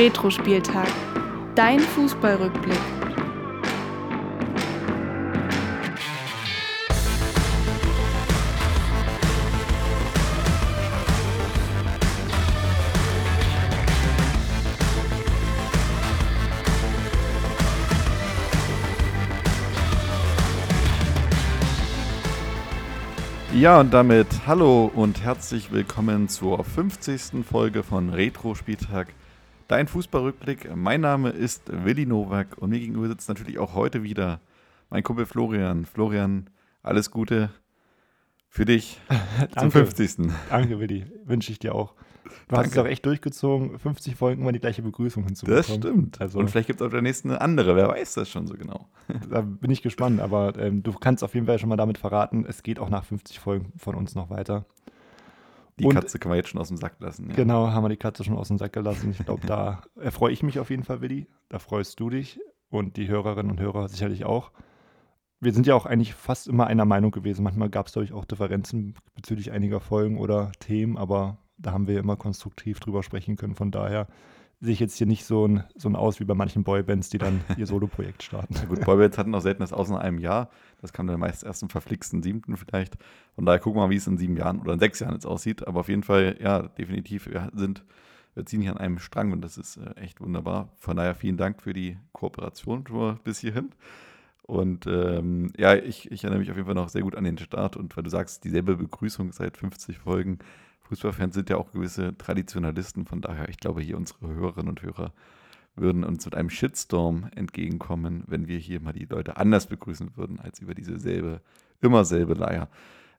Retro-Spieltag. Dein Fußballrückblick. Ja, und damit hallo und herzlich willkommen zur 50. Folge von Retro Spieltag, dein Fußballrückblick. Mein Name ist Willi Nowak und mir gegenüber sitzt natürlich auch heute wieder mein Kumpel Florian. Florian, alles Gute für dich zum 50. Danke, Willi. Wünsche ich dir auch. Du hast es auch echt durchgezogen, 50 Folgen immer die gleiche Begrüßung hinzubekommen. Das stimmt. Also, Und vielleicht gibt es auf der nächsten eine andere, wer weiß das schon so genau. Da bin ich gespannt, aber ähm, du kannst auf jeden Fall schon mal damit verraten, es geht auch nach 50 Folgen von uns noch weiter. Die Und, Katze kann man jetzt schon aus dem Sack lassen. Ja. Genau, haben wir die Katze schon aus dem Sack gelassen. Ich glaube, da erfreue ich mich auf jeden Fall, Willi. Da freust du dich und die Hörerinnen und Hörer sicherlich auch. Wir sind ja auch eigentlich fast immer einer Meinung gewesen. Manchmal gab es, glaube ich, auch Differenzen bezüglich einiger Folgen oder Themen, aber da haben wir immer konstruktiv drüber sprechen können. Von daher sehe ich jetzt hier nicht so ein, so ein aus wie bei manchen Boybands, die dann ihr Solo-Projekt starten. Ja gut, Boybands hatten auch selten das aus in einem Jahr. Das kam dann meist erst im verflixten siebten vielleicht. Von daher gucken wir mal, wie es in sieben Jahren oder in sechs Jahren jetzt aussieht. Aber auf jeden Fall, ja, definitiv, wir sind, wir ziehen hier an einem Strang und das ist äh, echt wunderbar. Von daher vielen Dank für die Kooperation bis hierhin. Und ähm, ja, ich, ich erinnere mich auf jeden Fall noch sehr gut an den Start und weil du sagst, dieselbe Begrüßung seit 50 Folgen, Fußballfans sind ja auch gewisse Traditionalisten, von daher, ich glaube, hier unsere Hörerinnen und Hörer würden uns mit einem Shitstorm entgegenkommen, wenn wir hier mal die Leute anders begrüßen würden, als über diese selbe, immer selbe Leier.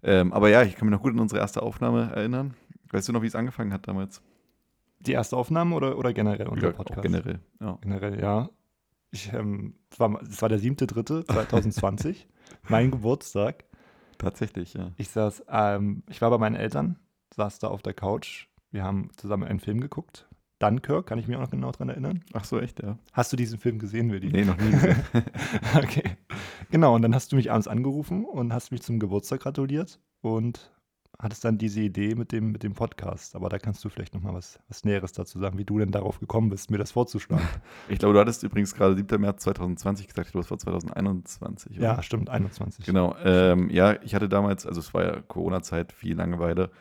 Ähm, aber ja, ich kann mich noch gut an unsere erste Aufnahme erinnern. Weißt du noch, wie es angefangen hat damals? Die erste Aufnahme oder, oder generell unser ja, Podcast? generell, ja. Generell, ja. Ich, ähm, es, war, es war der 7.3.2020, mein Geburtstag. Tatsächlich, ja. Ich saß, ähm, ich war bei meinen Eltern saß da auf der Couch. Wir haben zusammen einen Film geguckt. Dunkirk, kann ich mich auch noch genau dran erinnern. Ach so, echt, ja. Hast du diesen Film gesehen, Willi? Nee, noch nie gesehen. okay. Genau, und dann hast du mich abends angerufen und hast mich zum Geburtstag gratuliert und hattest dann diese Idee mit dem, mit dem Podcast. Aber da kannst du vielleicht noch mal was, was Näheres dazu sagen, wie du denn darauf gekommen bist, mir das vorzuschlagen. Ich glaube, du hattest übrigens gerade 7. März 2020 gesagt, ich glaube, es war 2021. Oder? Ja, stimmt, 21. Genau. Ähm, ja, ich hatte damals, also es war ja Corona-Zeit, viel Langeweile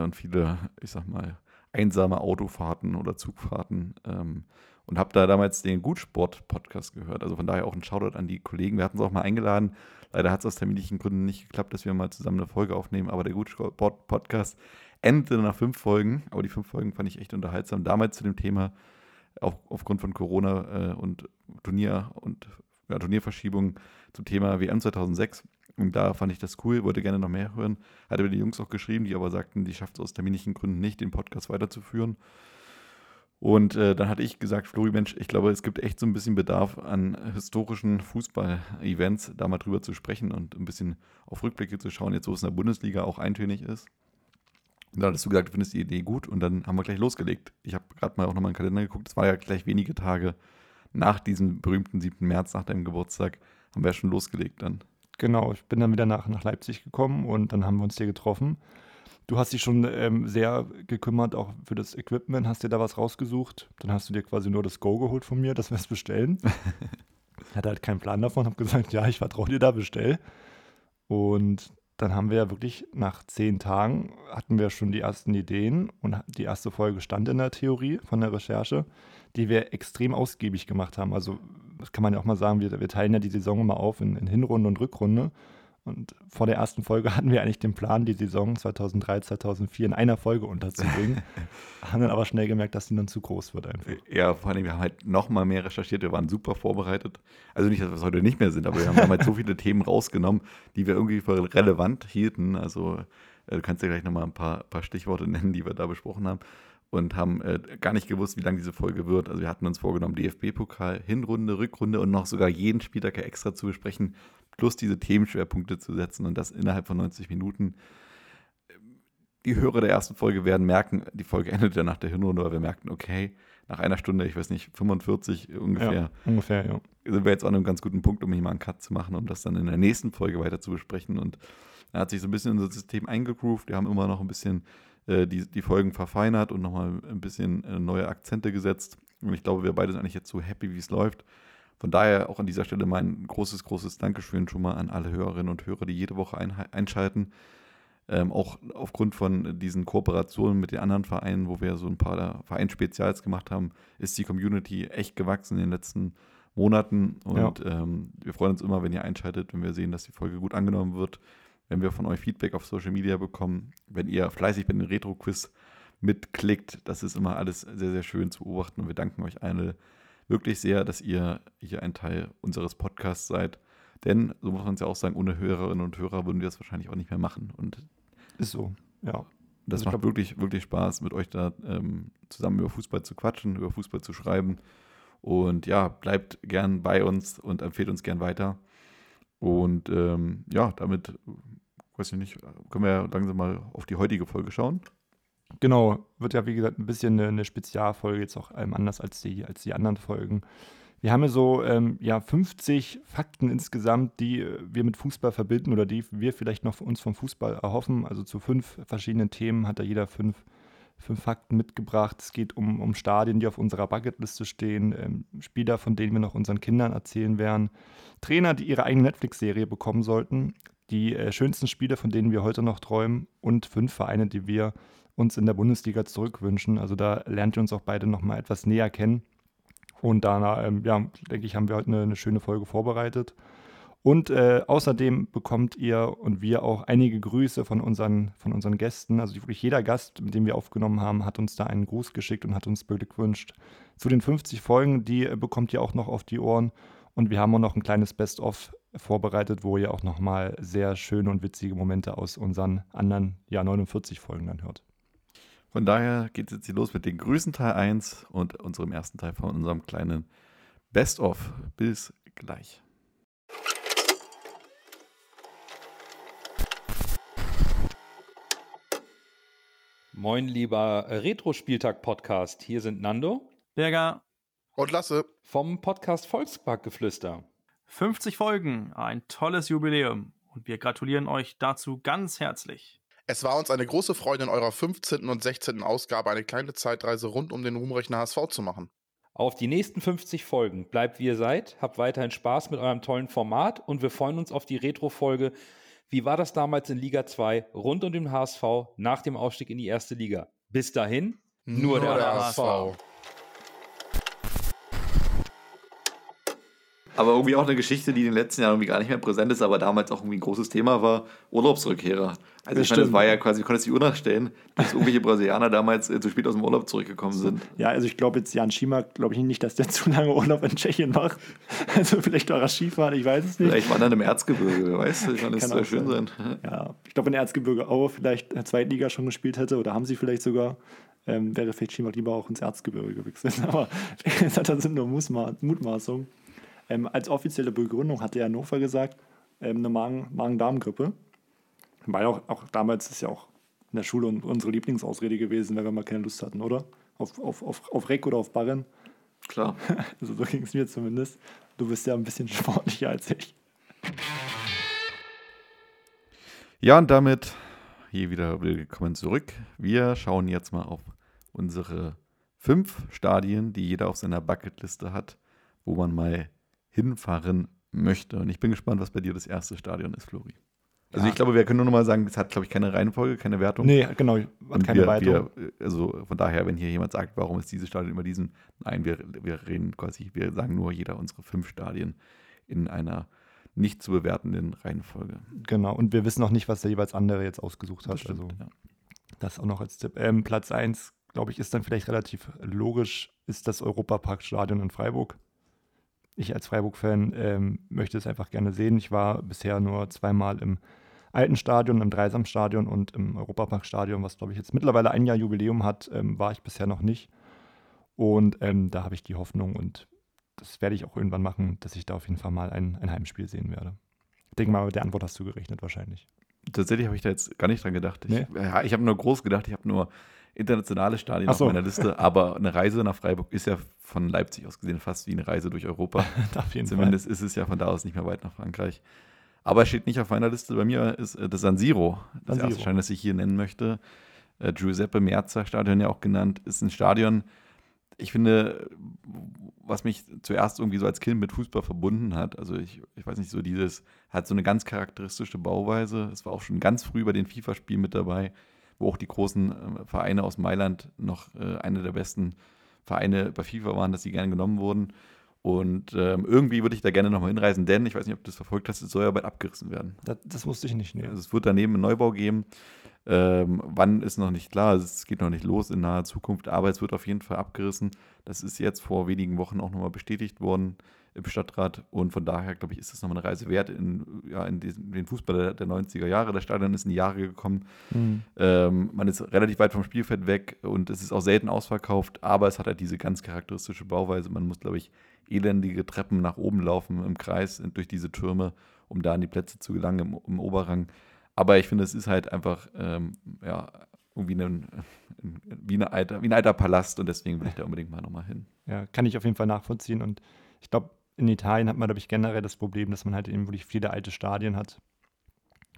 und viele, ich sag mal, einsame Autofahrten oder Zugfahrten. Ähm, und habe da damals den Gutsport-Podcast gehört. Also von daher auch ein Shoutout an die Kollegen. Wir hatten es auch mal eingeladen. Leider hat es aus terminlichen Gründen nicht geklappt, dass wir mal zusammen eine Folge aufnehmen. Aber der Gutsport-Podcast endete nach fünf Folgen. Aber die fünf Folgen fand ich echt unterhaltsam. Damals zu dem Thema, auch aufgrund von Corona äh, und Turnier und ja, Turnierverschiebung zum Thema WM 2006. Und da fand ich das cool, wollte gerne noch mehr hören. Hatte mir die Jungs auch geschrieben, die aber sagten, die schafft es aus terminlichen Gründen nicht, den Podcast weiterzuführen. Und äh, dann hatte ich gesagt, Flori, Mensch, ich glaube, es gibt echt so ein bisschen Bedarf an historischen Fußball-Events, da mal drüber zu sprechen und ein bisschen auf Rückblicke zu schauen, jetzt wo es in der Bundesliga auch eintönig ist. Und da hattest du gesagt, du findest die Idee gut und dann haben wir gleich losgelegt. Ich habe gerade mal auch nochmal in den Kalender geguckt, es war ja gleich wenige Tage nach diesem berühmten 7. März, nach deinem Geburtstag, haben wir ja schon losgelegt dann. Genau, ich bin dann wieder nach, nach Leipzig gekommen und dann haben wir uns hier getroffen. Du hast dich schon ähm, sehr gekümmert, auch für das Equipment, hast dir da was rausgesucht. Dann hast du dir quasi nur das Go geholt von mir, dass wir es bestellen. ich hatte halt keinen Plan davon, habe gesagt, ja, ich vertraue dir da, bestell. Und dann haben wir ja wirklich nach zehn Tagen hatten wir schon die ersten Ideen und die erste Folge stand in der Theorie von der Recherche, die wir extrem ausgiebig gemacht haben. Also das kann man ja auch mal sagen, wir, wir teilen ja die Saison immer auf in, in Hinrunde und Rückrunde. Und vor der ersten Folge hatten wir eigentlich den Plan, die Saison 2003, 2004 in einer Folge unterzubringen. haben dann aber schnell gemerkt, dass die dann zu groß wird einfach. Ja, vor allem, wir haben halt noch mal mehr recherchiert, wir waren super vorbereitet. Also nicht, dass wir es heute nicht mehr sind, aber wir haben halt so viele Themen rausgenommen, die wir irgendwie für relevant hielten. Also äh, du kannst ja gleich noch mal ein paar, paar Stichworte nennen, die wir da besprochen haben und haben äh, gar nicht gewusst, wie lang diese Folge wird. Also wir hatten uns vorgenommen, DFB-Pokal, Hinrunde, Rückrunde und noch sogar jeden Spieltag extra zu besprechen, plus diese Themenschwerpunkte zu setzen und das innerhalb von 90 Minuten. Die Hörer der ersten Folge werden merken, die Folge endet ja nach der Hinrunde, weil wir merkten, okay, nach einer Stunde, ich weiß nicht, 45 ungefähr, ja, ungefähr ja. sind wir jetzt an einem ganz guten Punkt, um hier mal einen Cut zu machen, um das dann in der nächsten Folge weiter zu besprechen. Und er hat sich so ein bisschen das System eingegroovt. Wir haben immer noch ein bisschen äh, die, die Folgen verfeinert und nochmal ein bisschen äh, neue Akzente gesetzt. Und ich glaube, wir beide sind eigentlich jetzt so happy, wie es läuft. Von daher auch an dieser Stelle mein großes, großes Dankeschön schon mal an alle Hörerinnen und Hörer, die jede Woche ein, einschalten. Ähm, auch aufgrund von diesen Kooperationen mit den anderen Vereinen, wo wir so ein paar Vereinsspezials gemacht haben, ist die Community echt gewachsen in den letzten Monaten. Und ja. ähm, wir freuen uns immer, wenn ihr einschaltet, wenn wir sehen, dass die Folge gut angenommen wird, wenn wir von euch Feedback auf Social Media bekommen, wenn ihr fleißig bei den Retro-Quiz mitklickt. Das ist immer alles sehr, sehr schön zu beobachten und wir danken euch alle wirklich sehr, dass ihr hier ein Teil unseres Podcasts seid. Denn, so muss man es ja auch sagen, ohne Hörerinnen und Hörer würden wir das wahrscheinlich auch nicht mehr machen. Und ist so, ja. Das also macht glaub, wirklich, wirklich Spaß, mit euch da ähm, zusammen über Fußball zu quatschen, über Fußball zu schreiben. Und ja, bleibt gern bei uns und empfehlt uns gern weiter. Und ähm, ja, damit, weiß ich nicht, können wir langsam mal auf die heutige Folge schauen. Genau, wird ja wie gesagt ein bisschen eine, eine Spezialfolge, jetzt auch ähm, anders als die, als die anderen Folgen. Wir haben ja so ähm, ja, 50 Fakten insgesamt, die wir mit Fußball verbinden oder die wir vielleicht noch uns vom Fußball erhoffen. Also zu fünf verschiedenen Themen hat da jeder fünf, fünf Fakten mitgebracht. Es geht um, um Stadien, die auf unserer Bucketliste stehen, ähm, Spieler, von denen wir noch unseren Kindern erzählen werden, Trainer, die ihre eigene Netflix-Serie bekommen sollten, die äh, schönsten Spiele, von denen wir heute noch träumen und fünf Vereine, die wir uns in der Bundesliga zurückwünschen. Also da lernt ihr uns auch beide noch mal etwas näher kennen. Und da, ähm, ja, denke ich, haben wir heute eine, eine schöne Folge vorbereitet. Und äh, außerdem bekommt ihr und wir auch einige Grüße von unseren, von unseren Gästen. Also wirklich jeder Gast, mit dem wir aufgenommen haben, hat uns da einen Gruß geschickt und hat uns beglückwünscht. Zu den 50 Folgen, die äh, bekommt ihr auch noch auf die Ohren. Und wir haben auch noch ein kleines Best-of vorbereitet, wo ihr auch nochmal sehr schöne und witzige Momente aus unseren anderen ja, 49 Folgen dann hört. Von daher geht es jetzt hier los mit den Grüßen Teil 1 und unserem ersten Teil von unserem kleinen Best-of. Bis gleich. Moin, lieber Retro-Spieltag-Podcast. Hier sind Nando, Berger und Lasse vom Podcast Volksparkgeflüster. 50 Folgen, ein tolles Jubiläum und wir gratulieren euch dazu ganz herzlich. Es war uns eine große Freude, in eurer 15. und 16. Ausgabe eine kleine Zeitreise rund um den ruhmreichen HSV zu machen. Auf die nächsten 50 Folgen bleibt wie ihr seid, habt weiterhin Spaß mit eurem tollen Format und wir freuen uns auf die Retro-Folge. Wie war das damals in Liga 2 rund um den HSV nach dem Aufstieg in die erste Liga? Bis dahin, nur, nur der, der, HSV. HSV. Aber irgendwie auch eine Geschichte, die in den letzten Jahren irgendwie gar nicht mehr präsent ist, aber damals auch irgendwie ein großes Thema war, Urlaubsrückkehrer. Also das ich meine, das war ja quasi, du konntest die Uhr nachstellen, bis irgendwelche Brasilianer damals äh, zu spät aus dem Urlaub zurückgekommen sind. Ja, also ich glaube jetzt Jan Schiemer, glaube ich nicht, dass der zu lange Urlaub in Tschechien macht. Also vielleicht war er Skifahren, ich weiß es nicht. Vielleicht war er im Erzgebirge, weißt du? Ich meine, das soll schön sein. sein. Ja, ich glaube, wenn Erzgebirge auch vielleicht Zweitliga schon gespielt hätte oder haben sie vielleicht sogar, ähm, wäre vielleicht Schiemer lieber auch ins Erzgebirge gewechselt. Aber das sind nur Mutmaßungen. Ähm, als offizielle Begründung hatte Hannover gesagt, ähm, eine Magen-Darm-Grippe. Weil auch, auch damals ist ja auch in der Schule unsere Lieblingsausrede gewesen, wenn wir mal keine Lust hatten, oder? Auf, auf, auf, auf Reck oder auf Barren. Klar. Also so ging es mir zumindest. Du bist ja ein bisschen sportlicher als ich. Ja, und damit hier wieder willkommen zurück. Wir schauen jetzt mal auf unsere fünf Stadien, die jeder auf seiner Bucketliste hat, wo man mal hinfahren möchte. Und ich bin gespannt, was bei dir das erste Stadion ist, Flori. Also ja. ich glaube, wir können nur noch mal sagen, es hat, glaube ich, keine Reihenfolge, keine Wertung. Nee, genau, hat Und keine wir, Wertung. Wir, also von daher, wenn hier jemand sagt, warum ist dieses Stadion immer diesen, nein, wir, wir reden quasi, wir sagen nur jeder unsere fünf Stadien in einer nicht zu bewertenden Reihenfolge. Genau, und wir wissen auch nicht, was der jeweils andere jetzt ausgesucht hat. Das stimmt, also ja. das auch noch als Tipp. Ähm, Platz 1, glaube ich, ist dann vielleicht relativ logisch, ist das Europaparkstadion in Freiburg ich als Freiburg-Fan ähm, möchte es einfach gerne sehen. Ich war bisher nur zweimal im alten Stadion, im Dreisamstadion und im Europaparkstadion, was glaube ich jetzt mittlerweile ein Jahr Jubiläum hat, ähm, war ich bisher noch nicht. Und ähm, da habe ich die Hoffnung und das werde ich auch irgendwann machen, dass ich da auf jeden Fall mal ein, ein Heimspiel sehen werde. Ich denke mal, mit der Antwort hast du gerechnet wahrscheinlich. Tatsächlich habe ich da jetzt gar nicht dran gedacht. Ich, nee? ja, ich habe nur groß gedacht, ich habe nur internationale Stadien so. auf meiner Liste, aber eine Reise nach Freiburg ist ja von Leipzig aus gesehen fast wie eine Reise durch Europa. auf jeden Zumindest Fall. ist es ja von da aus nicht mehr weit nach Frankreich. Aber steht nicht auf meiner Liste. Bei mir ist äh, das San Siro, das San erste Stadion, das ich hier nennen möchte. Äh, Giuseppe Merza Stadion ja auch genannt, ist ein Stadion. ich finde, was mich zuerst irgendwie so als Kind mit Fußball verbunden hat, also ich, ich weiß nicht, so dieses, hat so eine ganz charakteristische Bauweise. Es war auch schon ganz früh bei den FIFA-Spielen mit dabei, wo auch die großen äh, Vereine aus Mailand noch äh, eine der besten Vereine bei FIFA waren, dass sie gerne genommen wurden. Und ähm, irgendwie würde ich da gerne nochmal hinreisen, denn ich weiß nicht, ob du das verfolgt hast, es soll ja bald abgerissen werden. Das, das wusste ich nicht. Nee. Also es wird daneben einen Neubau geben. Ähm, wann ist noch nicht klar, es geht noch nicht los in naher Zukunft, aber es wird auf jeden Fall abgerissen. Das ist jetzt vor wenigen Wochen auch nochmal bestätigt worden im Stadtrat und von daher, glaube ich, ist das nochmal eine Reise wert in, ja, in diesen, den Fußball der, der 90er Jahre. Das Stadion ist in die Jahre gekommen. Mhm. Ähm, man ist relativ weit vom Spielfeld weg und es ist auch selten ausverkauft, aber es hat halt diese ganz charakteristische Bauweise. Man muss, glaube ich, elendige Treppen nach oben laufen im Kreis durch diese Türme, um da an die Plätze zu gelangen im, im Oberrang. Aber ich finde, es ist halt einfach, ähm, ja, irgendwie ein, wie, eine alter, wie ein alter Palast und deswegen will ich da unbedingt mal nochmal hin. Ja, kann ich auf jeden Fall nachvollziehen. Und ich glaube, in Italien hat man, glaube ich, generell das Problem, dass man halt eben wirklich viele alte Stadien hat.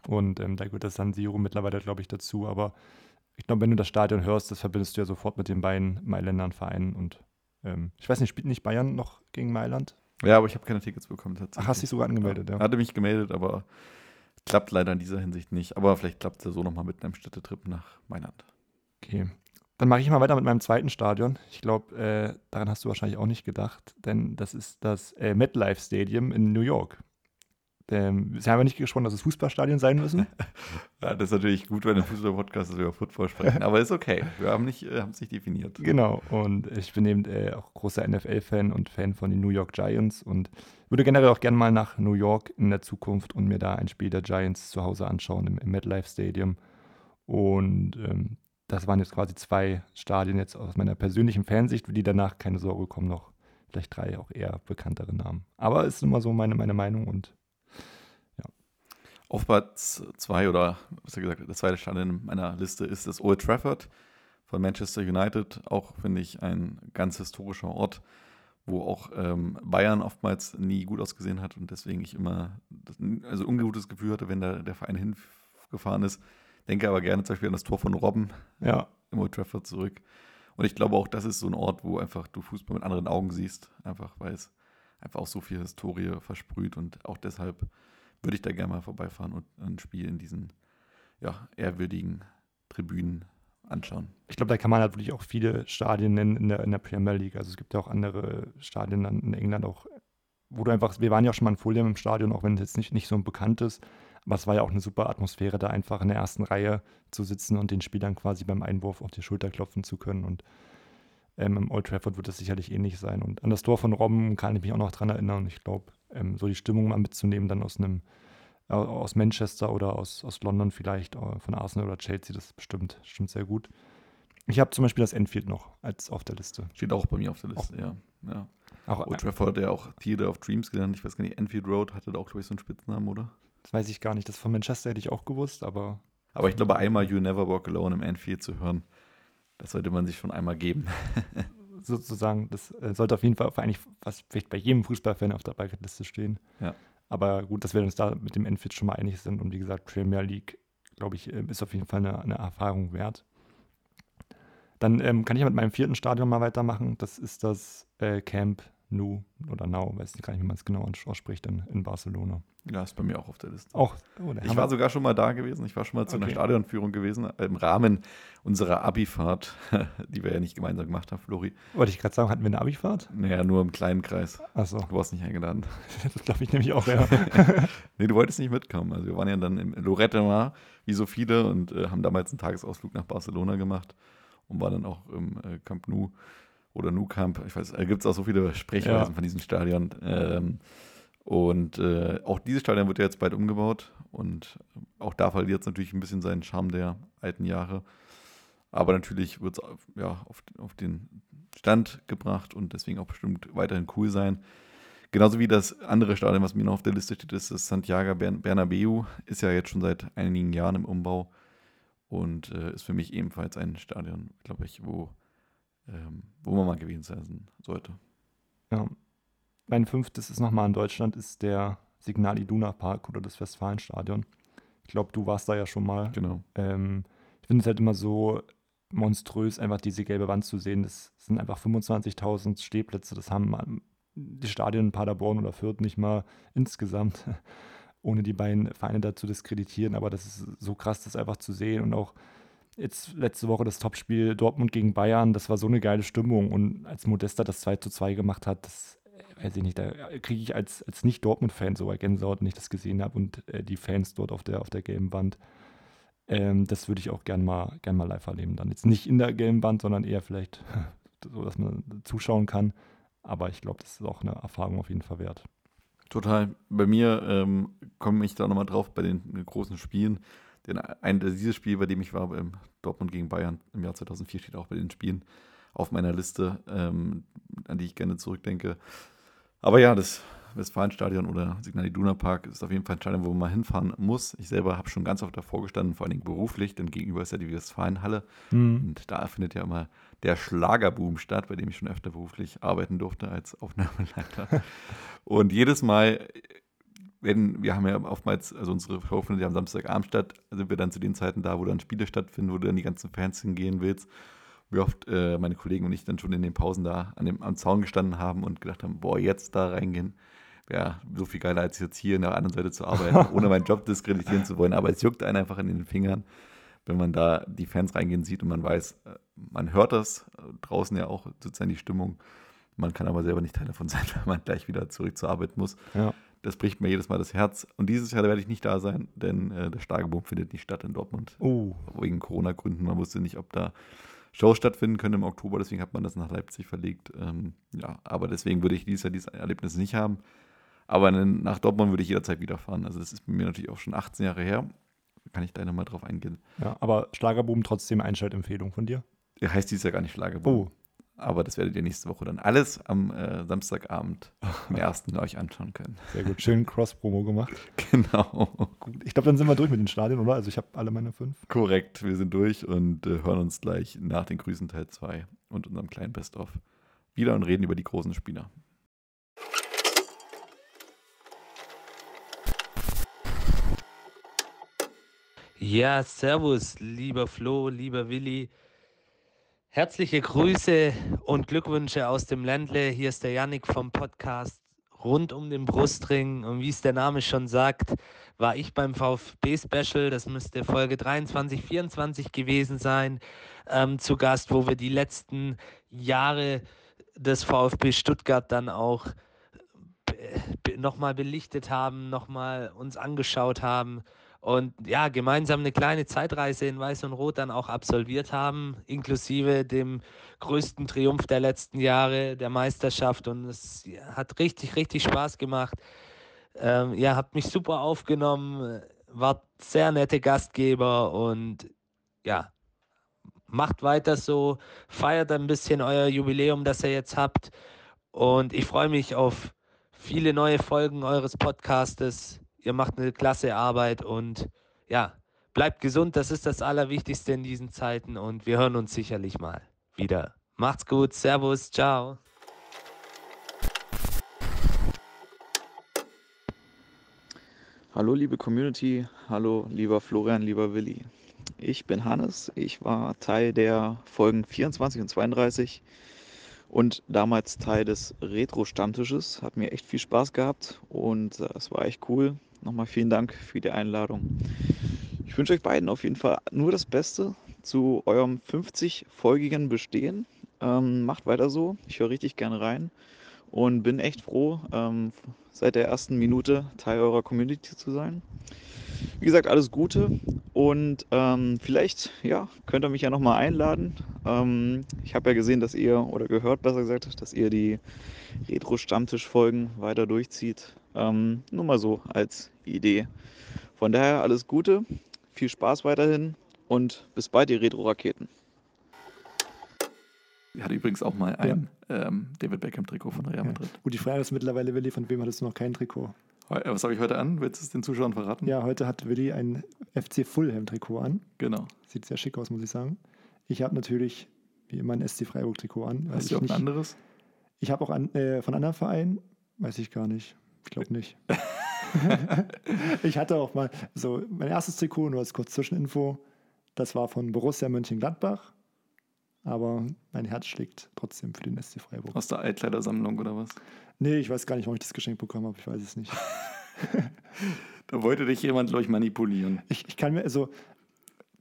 Und ähm, da gehört das San Siro mittlerweile, glaube ich, dazu. Aber ich glaube, wenn du das Stadion hörst, das verbindest du ja sofort mit den beiden Mailändern Vereinen. Und ähm, ich weiß nicht, spielt nicht Bayern noch gegen Mailand? Ja, aber ich habe keine Tickets bekommen tatsächlich. Ach, hast dich sogar angemeldet, ja. Hatte mich gemeldet, aber klappt leider in dieser Hinsicht nicht. Aber vielleicht klappt es ja so nochmal mit einem Städtetrip nach Mailand. Okay. Dann mache ich mal weiter mit meinem zweiten Stadion. Ich glaube, äh, daran hast du wahrscheinlich auch nicht gedacht, denn das ist das äh, MetLife Stadium in New York. Ähm, Sie haben ja nicht gesprochen, dass es Fußballstadien sein müssen. ja, das ist natürlich gut, wenn ein Fußball-Podcast ist, über Football sprechen, aber ist okay. Wir haben nicht, äh, es nicht definiert. Genau, und ich bin eben äh, auch großer NFL-Fan und Fan von den New York Giants und würde generell auch gerne mal nach New York in der Zukunft und mir da ein Spiel der Giants zu Hause anschauen im, im MetLife Stadium. Und ähm, das waren jetzt quasi zwei Stadien jetzt aus meiner persönlichen Fansicht, für die danach keine Sorge kommen noch vielleicht drei auch eher bekanntere Namen. Aber ist immer so meine, meine Meinung und auf Platz zwei oder was gesagt, das zweite Stadion in meiner Liste ist das Old Trafford von Manchester United. Auch finde ich ein ganz historischer Ort, wo auch ähm, Bayern oftmals nie gut ausgesehen hat und deswegen ich immer das, also ungutes Gefühl hatte, wenn da der Verein hingefahren ist. Denke aber gerne zum Beispiel an das Tor von Robben ja. im Old Trafford zurück. Und ich glaube auch, das ist so ein Ort, wo einfach du Fußball mit anderen Augen siehst, einfach weil es einfach auch so viel Historie versprüht und auch deshalb würde ich da gerne mal vorbeifahren und ein Spiel in diesen ja, ehrwürdigen Tribünen anschauen. Ich glaube, da kann man halt wirklich auch viele Stadien nennen in der, in der Premier League. Also es gibt ja auch andere Stadien in England auch, wo du einfach, wir waren ja auch schon mal in Fulham im Stadion, auch wenn es jetzt nicht, nicht so ein bekanntes, aber es war ja auch eine super Atmosphäre, da einfach in der ersten Reihe zu sitzen und den Spielern quasi beim Einwurf auf die Schulter klopfen zu können. Und ähm, im Old Trafford wird es sicherlich ähnlich sein. Und an das Tor von Robben kann ich mich auch noch dran erinnern. Ich glaube, ähm, so die Stimmung mal mitzunehmen, dann aus einem äh, aus Manchester oder aus, aus London vielleicht, äh, von Arsenal oder Chelsea, das bestimmt, bestimmt sehr gut. Ich habe zum Beispiel das Enfield noch als auf der Liste. Steht auch bei mir auf der Liste, auch. ja. ja. Auch, Old Trafford, der auch Theater of Dreams genannt. Ich weiß gar nicht, Enfield Road hatte da auch, glaube ich, so einen Spitznamen, oder? Das weiß ich gar nicht. Das von Manchester hätte ich auch gewusst, aber. Aber ich glaube, einmal You Never Walk Alone im Enfield zu hören, das sollte man sich schon einmal geben. sozusagen, das äh, sollte auf jeden Fall eigentlich was vielleicht bei jedem Fußballfan auf der Bucketliste stehen. Ja. Aber gut, dass wir uns da mit dem Enfield schon mal einig sind. Und wie gesagt, Premier League, glaube ich, ähm, ist auf jeden Fall eine, eine Erfahrung wert. Dann ähm, kann ich mit meinem vierten Stadion mal weitermachen. Das ist das äh, Camp Nu oder Now, weiß nicht gar nicht, wie man es genau ausspricht, in, in Barcelona. Ja, ist bei mir auch auf der Liste. Auch. Oh, ich war sogar schon mal da gewesen. Ich war schon mal zu okay. einer Stadionführung gewesen äh, im Rahmen unserer Abifahrt, die wir ja nicht gemeinsam gemacht haben, Flori. Wollte ich gerade sagen, hatten wir eine Abifahrt? Naja, nur im kleinen Kreis. Achso. Du warst nicht eingeladen. das glaube ich nämlich auch, ja. nee, du wolltest nicht mitkommen. Also wir waren ja dann in Lorette Mar, wie so viele, und äh, haben damals einen Tagesausflug nach Barcelona gemacht und waren dann auch im äh, Camp Nou oder Nou Camp. Ich weiß, da gibt es auch so viele Sprechweisen ja. von diesem Stadion. Ähm, und äh, auch dieses Stadion wird ja jetzt bald umgebaut und auch da verliert es natürlich ein bisschen seinen Charme der alten Jahre. Aber natürlich wird es ja, auf, auf den Stand gebracht und deswegen auch bestimmt weiterhin cool sein. Genauso wie das andere Stadion, was mir noch auf der Liste steht, ist das Santiago Bernabeu. Ist ja jetzt schon seit einigen Jahren im Umbau und äh, ist für mich ebenfalls ein Stadion, glaube ich, wo, ähm, wo man mal gewesen sein sollte. Ja, mein fünftes ist nochmal in Deutschland, ist der Signal Iduna Park oder das Westfalenstadion. Ich glaube, du warst da ja schon mal. Genau. Ähm, ich finde es halt immer so, monströs, einfach diese gelbe Wand zu sehen. Das sind einfach 25.000 Stehplätze. Das haben ähm, die Stadien in Paderborn oder Fürth nicht mal insgesamt, ohne die beiden Vereine dazu diskreditieren. Aber das ist so krass, das einfach zu sehen. Und auch jetzt letzte Woche das Topspiel Dortmund gegen Bayern, das war so eine geile Stimmung. Und als Modesta das 2 zu 2 gemacht hat, das äh, weiß ich nicht, da kriege ich als, als Nicht-Dortmund-Fan sogar Gänsehaut, wenn ich das gesehen habe und äh, die Fans dort auf der, auf der gelben Wand. Ähm, das würde ich auch gern mal, gern mal live erleben. Dann jetzt nicht in der gelben Wand, sondern eher vielleicht so, dass man zuschauen kann. Aber ich glaube, das ist auch eine Erfahrung auf jeden Fall wert. Total. Bei mir ähm, komme ich da nochmal drauf bei den großen Spielen. Denn ein, dieses Spiel, bei dem ich war, beim Dortmund gegen Bayern im Jahr 2004, steht auch bei den Spielen auf meiner Liste, ähm, an die ich gerne zurückdenke. Aber ja, das Westfalenstadion oder Signal Iduna Park ist auf jeden Fall ein Stadion, wo man mal hinfahren muss. Ich selber habe schon ganz oft davor gestanden, vor allen Dingen beruflich, denn gegenüber ist ja die Westfalenhalle. Mhm. Und da findet ja immer der Schlagerboom statt, bei dem ich schon öfter beruflich arbeiten durfte als Aufnahmeleiter. und jedes Mal, wenn wir haben ja oftmals, also unsere Show findet ja am Samstagabend statt, sind wir dann zu den Zeiten da, wo dann Spiele stattfinden, wo du dann die ganzen Fans hingehen willst wie oft äh, meine Kollegen und ich dann schon in den Pausen da an dem, am Zaun gestanden haben und gedacht haben, boah, jetzt da reingehen wäre so viel geiler, als jetzt hier in der anderen Seite zu arbeiten, ohne meinen Job diskreditieren zu wollen. Aber es juckt einen einfach in den Fingern, wenn man da die Fans reingehen sieht und man weiß, äh, man hört das draußen ja auch sozusagen die Stimmung. Man kann aber selber nicht Teil davon sein, weil man gleich wieder zurück zur Arbeit muss. Ja. Das bricht mir jedes Mal das Herz. Und dieses Jahr werde ich nicht da sein, denn äh, der Starkeboom findet nicht statt in Dortmund. Oh. Wegen Corona-Gründen. Man wusste nicht, ob da Shows stattfinden können im Oktober, deswegen hat man das nach Leipzig verlegt. Ähm, ja, aber deswegen würde ich dieses Jahr dieses Erlebnis nicht haben. Aber nach Dortmund würde ich jederzeit wieder fahren. Also das ist bei mir natürlich auch schon 18 Jahre her. Kann ich da nochmal drauf eingehen. Ja, aber Schlagerboom trotzdem Einschaltempfehlung von dir? Der heißt dieses Jahr gar nicht Schlagerboom. Oh. Aber das werdet ihr nächste Woche dann alles am äh, Samstagabend am ersten euch anschauen können. Sehr gut, schön Cross-Promo gemacht. Genau. Gut. Ich glaube, dann sind wir durch mit den Stadien, oder? Also ich habe alle meine fünf. Korrekt, wir sind durch und äh, hören uns gleich nach den Grüßen Teil 2 und unserem kleinen Best-of wieder und reden über die großen Spieler. Ja, servus, lieber Flo, lieber Willi. Herzliche Grüße und Glückwünsche aus dem Ländle. Hier ist der Yannick vom Podcast rund um den Brustring. Und wie es der Name schon sagt, war ich beim VfB-Special, das müsste Folge 23, 24 gewesen sein, ähm, zu Gast, wo wir die letzten Jahre des VfB Stuttgart dann auch nochmal belichtet haben, nochmal uns angeschaut haben und ja, gemeinsam eine kleine Zeitreise in Weiß und Rot dann auch absolviert haben, inklusive dem größten Triumph der letzten Jahre, der Meisterschaft. Und es hat richtig, richtig Spaß gemacht. Ähm, ja, habt mich super aufgenommen, wart sehr nette Gastgeber und ja, macht weiter so, feiert ein bisschen euer Jubiläum, das ihr jetzt habt. Und ich freue mich auf viele neue Folgen eures Podcastes Ihr macht eine klasse Arbeit und ja, bleibt gesund. Das ist das Allerwichtigste in diesen Zeiten und wir hören uns sicherlich mal wieder. Macht's gut. Servus. Ciao. Hallo liebe Community, hallo lieber Florian, lieber Willi. Ich bin Hannes, ich war Teil der Folgen 24 und 32 und damals Teil des Retro-Stammtisches. Hat mir echt viel Spaß gehabt und äh, es war echt cool. Nochmal vielen Dank für die Einladung. Ich wünsche euch beiden auf jeden Fall nur das Beste zu eurem 50-folgigen Bestehen. Ähm, macht weiter so. Ich höre richtig gerne rein und bin echt froh, ähm, seit der ersten Minute Teil eurer Community zu sein. Wie gesagt, alles Gute und ähm, vielleicht ja, könnt ihr mich ja nochmal einladen. Ähm, ich habe ja gesehen, dass ihr, oder gehört besser gesagt, dass ihr die Retro-Stammtisch-Folgen weiter durchzieht. Ähm, nur mal so als Idee. Von daher alles Gute, viel Spaß weiterhin und bis bald, ihr Retro-Raketen. Ich hatte übrigens auch mal ein ja. ähm, David Beckham-Trikot von Real Madrid. Ja. Gut, die Frage ist mittlerweile, Willi, von wem hattest du noch kein Trikot? Was habe ich heute an? Willst du es den Zuschauern verraten? Ja, heute hat Willi ein FC Fulham-Trikot an. Genau. Sieht sehr schick aus, muss ich sagen. Ich habe natürlich wie immer ein SC Freiburg-Trikot an. Hast du auch ein anderes? Ich habe auch an, äh, von anderen Vereinen, weiß ich gar nicht. Ich glaube nicht. ich hatte auch mal, so mein erstes Trikot, nur als kurz Zwischeninfo, das war von Borussia Mönchengladbach. aber mein Herz schlägt trotzdem für den SC Freiburg. Aus der Altkleidersammlung oder was? Nee, ich weiß gar nicht, warum ich das Geschenk bekommen habe. Ich weiß es nicht. Da wollte dich jemand, glaube ich, manipulieren. Ich, ich kann mir, also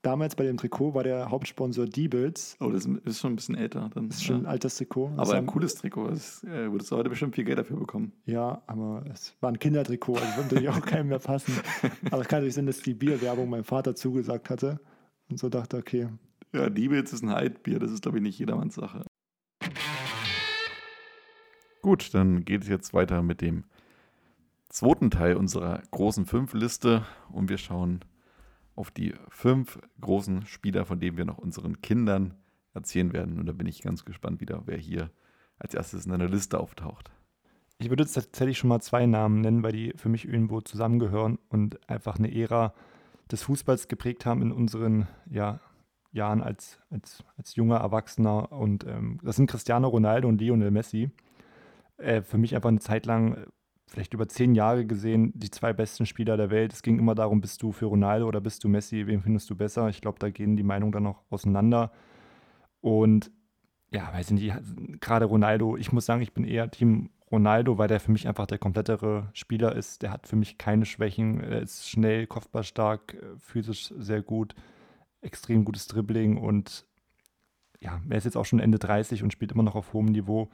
damals bei dem Trikot war der Hauptsponsor Diebels. Oh, das ist schon ein bisschen älter. Dann, Das ist schon ein ja. altes Trikot. Das Aber ein cooles Trikot. Das, äh, würdest du heute bestimmt viel Geld dafür bekommen. Ja, aber es war ein Kindertrikot, also würde natürlich auch keinem mehr passen. Aber es kann natürlich sein, dass die Bierwerbung meinem Vater zugesagt hatte und so dachte, okay, Ja, Diebels ist ein Altbier. Das ist, glaube ich, nicht jedermanns Sache. Gut, dann geht es jetzt weiter mit dem zweiten Teil unserer großen Fünf-Liste und wir schauen auf die fünf großen Spieler, von denen wir noch unseren Kindern erzählen werden. Und da bin ich ganz gespannt wieder, wer hier als erstes in einer Liste auftaucht. Ich würde jetzt tatsächlich schon mal zwei Namen nennen, weil die für mich irgendwo zusammengehören und einfach eine Ära des Fußballs geprägt haben in unseren ja, Jahren als, als, als junger Erwachsener. Und ähm, das sind Cristiano Ronaldo und Lionel Messi. Äh, für mich einfach eine Zeit lang, vielleicht über zehn Jahre gesehen, die zwei besten Spieler der Welt. Es ging immer darum, bist du für Ronaldo oder bist du Messi, wen findest du besser? Ich glaube, da gehen die Meinungen dann noch auseinander. Und ja, weiß ich nicht, gerade Ronaldo, ich muss sagen, ich bin eher Team Ronaldo, weil der für mich einfach der komplettere Spieler ist. Der hat für mich keine Schwächen. Er ist schnell, kopfballstark, äh, physisch sehr gut, extrem gutes Dribbling und ja, er ist jetzt auch schon Ende 30 und spielt immer noch auf hohem Niveau.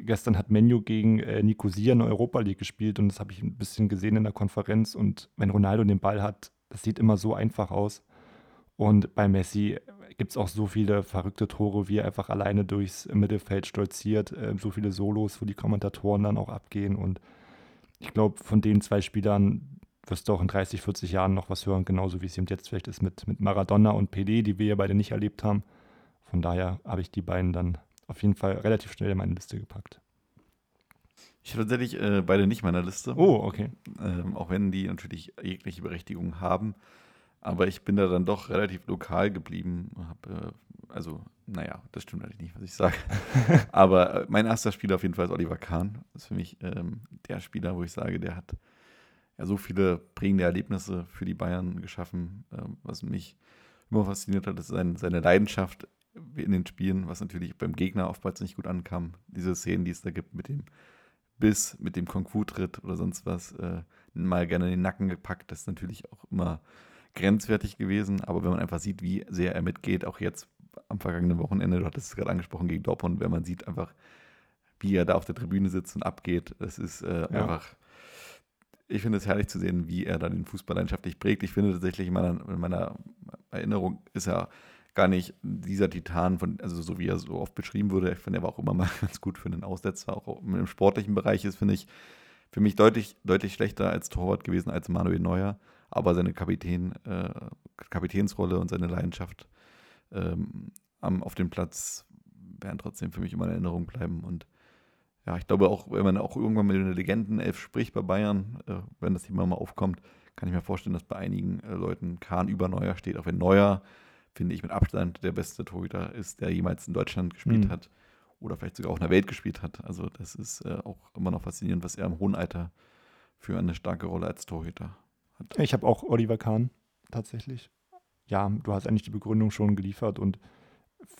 Gestern hat Menu gegen äh, Nicosia in der Europa League gespielt und das habe ich ein bisschen gesehen in der Konferenz. Und wenn Ronaldo den Ball hat, das sieht immer so einfach aus. Und bei Messi gibt es auch so viele verrückte Tore, wie er einfach alleine durchs Mittelfeld stolziert, äh, so viele Solos, wo die Kommentatoren dann auch abgehen. Und ich glaube, von den zwei Spielern wirst du auch in 30, 40 Jahren noch was hören, genauso wie es eben jetzt vielleicht ist mit, mit Maradona und Pelé, die wir ja beide nicht erlebt haben. Von daher habe ich die beiden dann auf jeden Fall relativ schnell in meine Liste gepackt. Ich habe tatsächlich äh, beide nicht meiner Liste. Oh, okay. ähm, auch wenn die natürlich jegliche Berechtigung haben. Aber ich bin da dann doch relativ lokal geblieben. Hab, äh, also, naja, das stimmt eigentlich nicht, was ich sage. Aber äh, mein erster Spieler auf jeden Fall ist Oliver Kahn. Das ist für mich ähm, der Spieler, wo ich sage, der hat ja so viele prägende Erlebnisse für die Bayern geschaffen. Ähm, was mich immer fasziniert hat, ist sein, seine Leidenschaft in den Spielen, was natürlich beim Gegner oftmals nicht gut ankam. Diese Szenen, die es da gibt mit dem Biss, mit dem Kung-Fu-Tritt oder sonst was, äh, mal gerne in den Nacken gepackt. Das ist natürlich auch immer grenzwertig gewesen. Aber wenn man einfach sieht, wie sehr er mitgeht, auch jetzt am vergangenen Wochenende, du hattest es gerade angesprochen, gegen Dortmund, wenn man sieht einfach, wie er da auf der Tribüne sitzt und abgeht, das ist äh, Ja. einfach, ich finde es herrlich zu sehen, wie er da den Fußball leidenschaftlich prägt. Ich finde tatsächlich in meiner, in meiner Erinnerung ist er gar nicht dieser Titan, von, also so wie er so oft beschrieben wurde. Ich finde, er war auch immer mal ganz gut für einen Aussetzer. Auch im sportlichen Bereich ist, finde ich, für mich deutlich, deutlich schlechter als Torwart gewesen als Manuel Neuer. Aber seine Kapitän, äh, Kapitänsrolle und seine Leidenschaft ähm, am, auf dem Platz werden trotzdem für mich immer in Erinnerung bleiben. Und ja, ich glaube auch, wenn man auch irgendwann mit einer Legendenelf spricht bei Bayern, äh, wenn das Thema mal aufkommt, kann ich mir vorstellen, dass bei einigen äh, Leuten Kahn über Neuer steht. Auch wenn Neuer, finde ich, mit Abstand der beste Torhüter ist, der jemals in Deutschland gespielt Mhm. hat oder vielleicht sogar auch in der Welt gespielt hat. Also das ist äh, auch immer noch faszinierend, was er im hohen Alter für eine starke Rolle als Torhüter hat. Ich habe auch Oliver Kahn tatsächlich. Ja, du hast eigentlich die Begründung schon geliefert und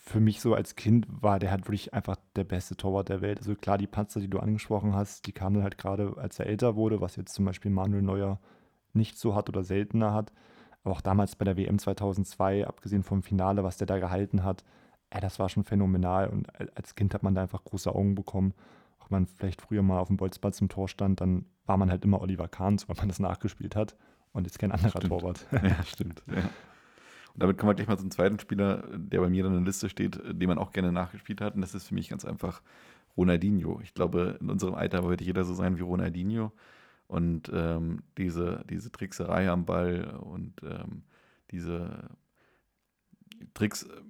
für mich so als Kind war der halt wirklich einfach der beste Torwart der Welt. Also klar, die Panzer, die du angesprochen hast, die kamen dann halt gerade, als er älter wurde, was jetzt zum Beispiel Manuel Neuer nicht so hat oder seltener hat. Aber auch damals bei der WM 2002, abgesehen vom Finale, was der da gehalten hat, ey, das war schon phänomenal. Und als Kind hat man da einfach große Augen bekommen. Auch wenn man vielleicht früher mal auf dem Bolzplatz im Tor stand, dann war man halt immer Oliver Kahn, weil man das nachgespielt hat. Und jetzt kein anderer Stimmt. Torwart. Ja, stimmt. Ja. Und damit kommen wir gleich mal zum zweiten Spieler, der bei mir dann in der Liste steht, den man auch gerne nachgespielt hat. Und das ist für mich ganz einfach Ronaldinho. Ich glaube, in unserem Alter wollte jeder so sein wie Ronaldinho. Und ähm, diese, diese Trickserei am Ball und ähm, diese Tricks äh,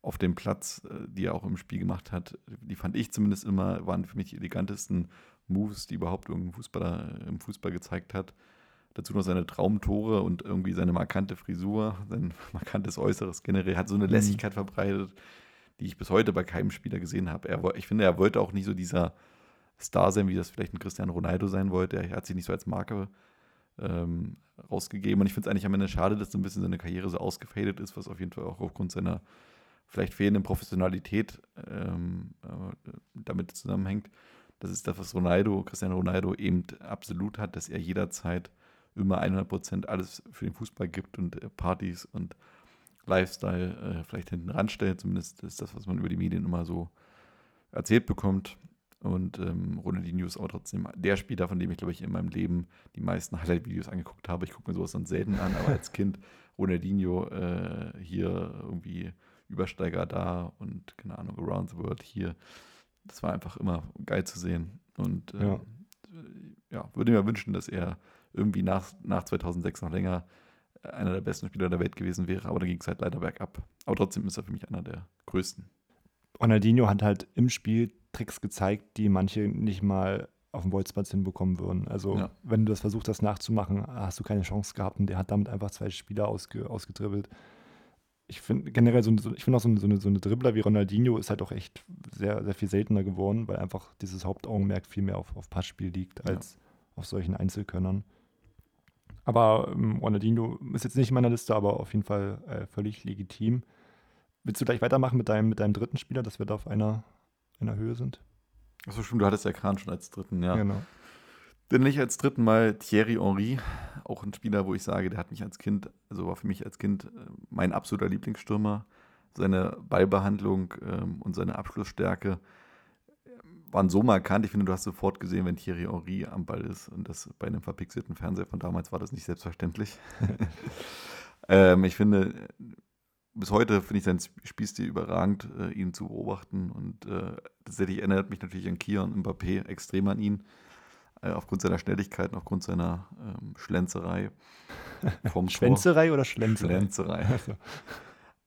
auf dem Platz, äh, die er auch im Spiel gemacht hat, die fand ich zumindest immer, waren für mich die elegantesten Moves, die überhaupt irgendein Fußballer im Fußball gezeigt hat. Dazu noch seine Traumtore und irgendwie seine markante Frisur, sein markantes Äußeres generell, hat so eine Lässigkeit verbreitet, die ich bis heute bei keinem Spieler gesehen habe. Er, ich finde, er wollte auch nicht so dieser Star sein, wie das vielleicht ein Cristiano Ronaldo sein wollte. Er hat sich nicht so als Marke ähm, rausgegeben. Und ich finde es eigentlich am Ende schade, dass so ein bisschen seine Karriere so ausgefadet ist, was auf jeden Fall auch aufgrund seiner vielleicht fehlende Professionalität ähm, äh, damit zusammenhängt. Das ist das, was Ronaldo, Cristiano Ronaldo eben absolut hat, dass er jederzeit immer 100 Prozent alles für den Fußball gibt und äh, Partys und Lifestyle äh, vielleicht hinten ranstellt. Zumindest ist das, was man über die Medien immer so erzählt bekommt. Und ähm, Ronaldinho ist aber trotzdem der Spieler, von dem ich, glaube ich, in meinem Leben die meisten Highlight-Videos angeguckt habe. Ich gucke mir sowas dann selten an, aber als Kind Ronaldinho äh, hier irgendwie Übersteiger da und keine Ahnung, Around the World hier. Das war einfach immer geil zu sehen. Und äh, ja. ja, würde mir wünschen, dass er irgendwie nach, nach 2006 noch länger einer der besten Spieler der Welt gewesen wäre, aber da ging es halt leider bergab. Aber trotzdem ist er für mich einer der größten. Ronaldinho hat halt im Spiel Tricks gezeigt, die manche nicht mal auf dem Bolzplatz hinbekommen würden. Also, ja. wenn du das versucht hast nachzumachen, hast du keine Chance gehabt und der hat damit einfach zwei Spieler ausge, ausgedribbelt. Ich finde generell, so, ich finde auch so eine, so, eine, so eine Dribbler wie Ronaldinho ist halt auch echt sehr, sehr viel seltener geworden, weil einfach dieses Hauptaugenmerk viel mehr auf, auf Passspiel liegt als ja. auf solchen Einzelkönnern. Aber ähm, Ronaldinho ist jetzt nicht in meiner Liste, aber auf jeden Fall äh, völlig legitim. Willst du gleich weitermachen mit deinem, mit deinem dritten Spieler, dass wir da auf einer, einer Höhe sind? Achso, stimmt, du hattest ja Kran schon als dritten, ja. Genau. Dann ich als dritten Mal Thierry Henry, auch ein Spieler, wo ich sage, der hat mich als Kind, also war für mich als Kind äh, mein absoluter Lieblingsstürmer. Seine Ballbehandlung ähm, und seine Abschlussstärke waren so markant. Ich finde, du hast sofort gesehen, wenn Thierry Henry am Ball ist. Und das bei einem verpixelten Fernseher von damals war das nicht selbstverständlich. ähm, ich finde, bis heute finde ich seinen Spielstil überragend, äh, ihn zu beobachten. Und äh, tatsächlich erinnert mich natürlich an Kian Mbappé extrem an ihn. Äh, aufgrund seiner Schnelligkeit und aufgrund seiner ähm, Schlenzerei. Vom Schwänzerei oder Schlenzerei? Schlenzerei. Also.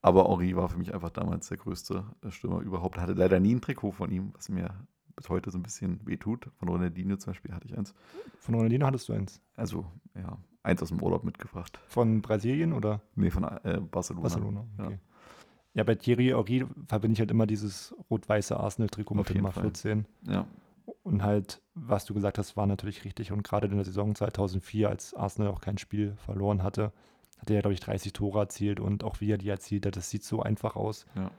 Aber Henri war für mich einfach damals der größte äh, Stürmer überhaupt. Hatte leider nie ein Trikot von ihm, was mir bis heute so ein bisschen wehtut. Von Ronaldinho zum Beispiel hatte ich eins. Von Ronaldinho hattest du eins? Also, ja, eins aus dem Urlaub mitgebracht. Von Brasilien oder? Nee, von äh, Barcelona. Barcelona, okay. Ja. ja. bei Thierry Henry verbinde ich halt immer dieses rot-weiße Arsenal-Trikot mit Nummer 14. Ja. Und halt, was du gesagt hast, war natürlich richtig. Und gerade in der Saison 2004, als Arsenal auch kein Spiel verloren hatte, hat er, glaube ich, 30 Tore erzielt und auch wie er die erzielt hat, das sieht so einfach aus. Ja.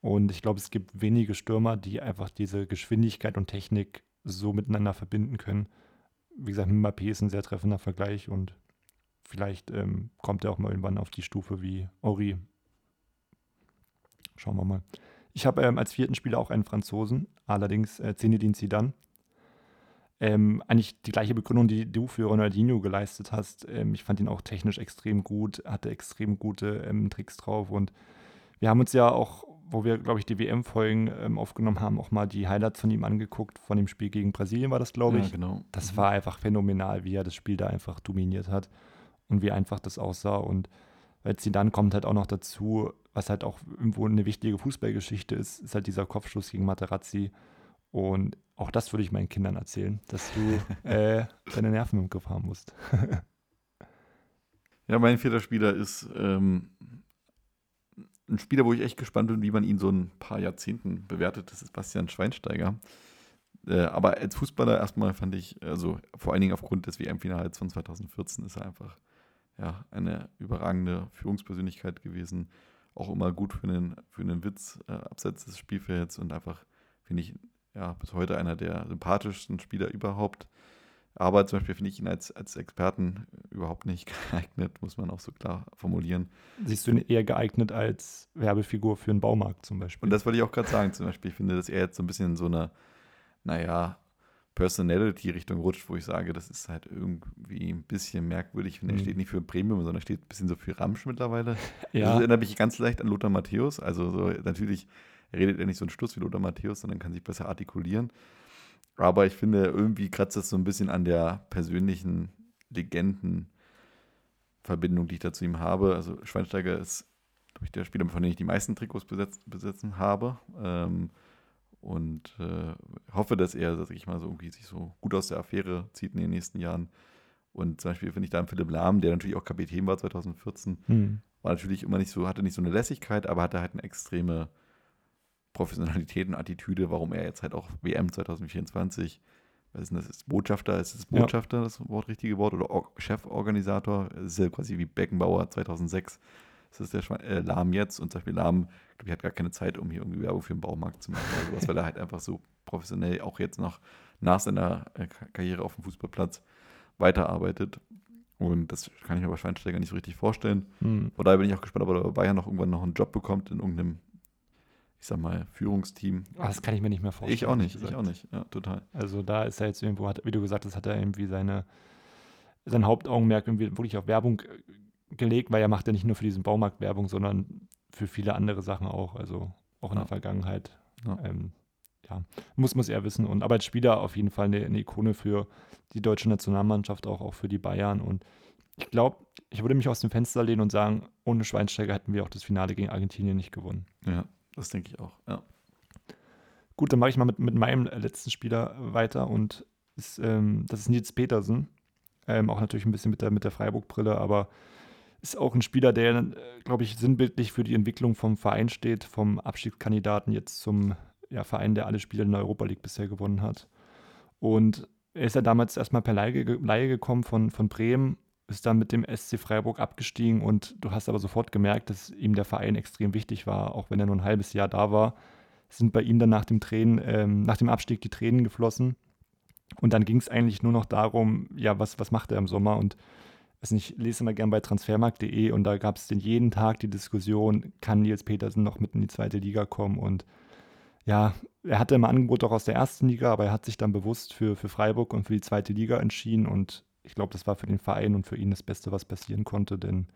Und ich glaube, es gibt wenige Stürmer, die einfach diese Geschwindigkeit und Technik so miteinander verbinden können. Wie gesagt, Mbappé ist ein sehr treffender Vergleich und vielleicht ähm, kommt er auch mal irgendwann auf die Stufe wie Ori. Schauen wir mal. Ich habe ähm, als vierten Spieler auch einen Franzosen, allerdings äh, Zinedine Zidane. Ähm, eigentlich die gleiche Begründung, die du für Ronaldinho geleistet hast. Ähm, ich fand ihn auch technisch extrem gut, hatte extrem gute ähm, Tricks drauf und wir haben uns ja auch wo wir, glaube ich, die WM-Folgen ähm, aufgenommen haben, auch mal die Highlights von ihm angeguckt. Von dem Spiel gegen Brasilien war das, glaube ich. Ja, genau. Das mhm. war einfach phänomenal, wie er das Spiel da einfach dominiert hat und wie einfach das aussah. Und als sie dann kommt halt auch noch dazu, was halt auch irgendwo eine wichtige Fußballgeschichte ist, ist halt dieser Kopfschuss gegen Materazzi. Und auch das würde ich meinen Kindern erzählen, dass du äh, deine Nerven im Griff haben musst. ja, mein vierter Spieler ist ähm, ein Spieler, wo ich echt gespannt bin, wie man ihn so ein paar Jahrzehnten bewertet, das ist Bastian Schweinsteiger. Äh, aber als Fußballer erstmal fand ich, also vor allen Dingen aufgrund des WM-Finals von 2014 ist er einfach ja, eine überragende Führungspersönlichkeit gewesen. Auch immer gut für einen, für einen Witz äh, abseits des Spielfelds und einfach, finde ich, ja, bis heute einer der sympathischsten Spieler überhaupt. Aber zum Beispiel finde ich ihn als, als Experten überhaupt nicht geeignet, muss man auch so klar formulieren. Siehst du ihn eher geeignet als Werbefigur für einen Baumarkt zum Beispiel? Und das wollte ich auch gerade sagen. Zum Beispiel, ich finde, dass er jetzt so ein bisschen in so eine, naja, Personality-Richtung rutscht, wo ich sage, das ist halt irgendwie ein bisschen merkwürdig. Finde, er mhm. steht nicht für Premium, sondern er steht ein bisschen so für Ramsch mittlerweile. Ja. Das erinnert mich ganz leicht an Lothar Matthäus. Also so, natürlich redet er nicht so einen Stuss wie Lothar Matthäus, sondern kann sich besser artikulieren. Aber ich finde, irgendwie kratzt das so ein bisschen an der persönlichen Legendenverbindung, die ich da zu ihm habe. Also Schweinsteiger ist, glaube ich, der Spieler, von dem ich die meisten Trikots besetzt, besetzen habe. Ähm, und äh, hoffe, dass er, sag ich mal, so irgendwie sich so gut aus der Affäre zieht in den nächsten Jahren. Und zum Beispiel finde ich da einen Philipp Lahm, der natürlich auch Kapitän war 2014, hm. war natürlich immer nicht so, hatte nicht so eine Lässigkeit, aber hatte halt eine extreme Professionalität und Attitüde, warum er jetzt halt auch WM 2024, was ist denn das, ist Botschafter, ist es Botschafter ja. das Wort, richtige Wort, oder Or Cheforganisator, das ist ja quasi wie Beckenbauer 2006 das ist der Schwein, äh, Lahm jetzt und zum Beispiel Lahm, glaube ich, hat gar keine Zeit, um hier irgendwie Werbung für den Baumarkt zu machen oder sowas, weil er halt einfach so professionell auch jetzt noch nach seiner äh, Karriere auf dem Fußballplatz weiterarbeitet. Und das kann ich mir bei Schweinsteiger nicht so richtig vorstellen. Hm. Von daher bin ich auch gespannt, ob er bei Bayern noch irgendwann noch einen Job bekommt in irgendeinem, ich sag mal, Führungsteam. Ah, Das kann ich mir nicht mehr vorstellen. Ich auch nicht, ich auch nicht, ja, total. Also da ist er jetzt irgendwo, wie du gesagt hast, hat er irgendwie seine, sein Hauptaugenmerk irgendwie wirklich auf Werbung gelegt, weil er macht ja nicht nur für diesen Baumarkt Werbung, sondern für viele andere Sachen auch, also auch in Ja. der Vergangenheit. Ja. Ähm, ja, muss, muss er wissen. Und aber als Spieler auf jeden Fall eine, eine Ikone für die deutsche Nationalmannschaft, auch, auch für die Bayern. Und ich glaube, ich würde mich aus dem Fenster lehnen und sagen, ohne Schweinsteiger hätten wir auch das Finale gegen Argentinien nicht gewonnen. Ja, das denke ich auch, ja. Gut, dann mache ich mal mit, mit meinem äh, letzten Spieler weiter und ist, ähm, das ist Nils Petersen. Ähm, auch natürlich ein bisschen mit der, mit der Freiburg-Brille, aber ist auch ein Spieler, der, äh, glaube ich, sinnbildlich für die Entwicklung vom Verein steht, vom Abstiegskandidaten jetzt zum ja, Verein, der alle Spiele in der Europa League bisher gewonnen hat. Und er ist ja damals erstmal per ge- Leihe gekommen von, von Bremen, ist dann mit dem SC Freiburg abgestiegen und du hast aber sofort gemerkt, dass ihm der Verein extrem wichtig war, auch wenn er nur ein halbes Jahr da war sind bei ihm dann nach dem Tränen, ähm, nach dem Abstieg die Tränen geflossen. Und dann ging es eigentlich nur noch darum, ja, was, was macht er im Sommer? Und weiß nicht, ich lese immer gern bei transfermarkt.de und da gab es den jeden Tag die Diskussion, kann Nils Petersen noch mit in die zweite Liga kommen? Und ja, er hatte immer Angebot auch aus der ersten Liga, aber er hat sich dann bewusst für, für Freiburg und für die zweite Liga entschieden. Und ich glaube, das war für den Verein und für ihn das Beste, was passieren konnte, denn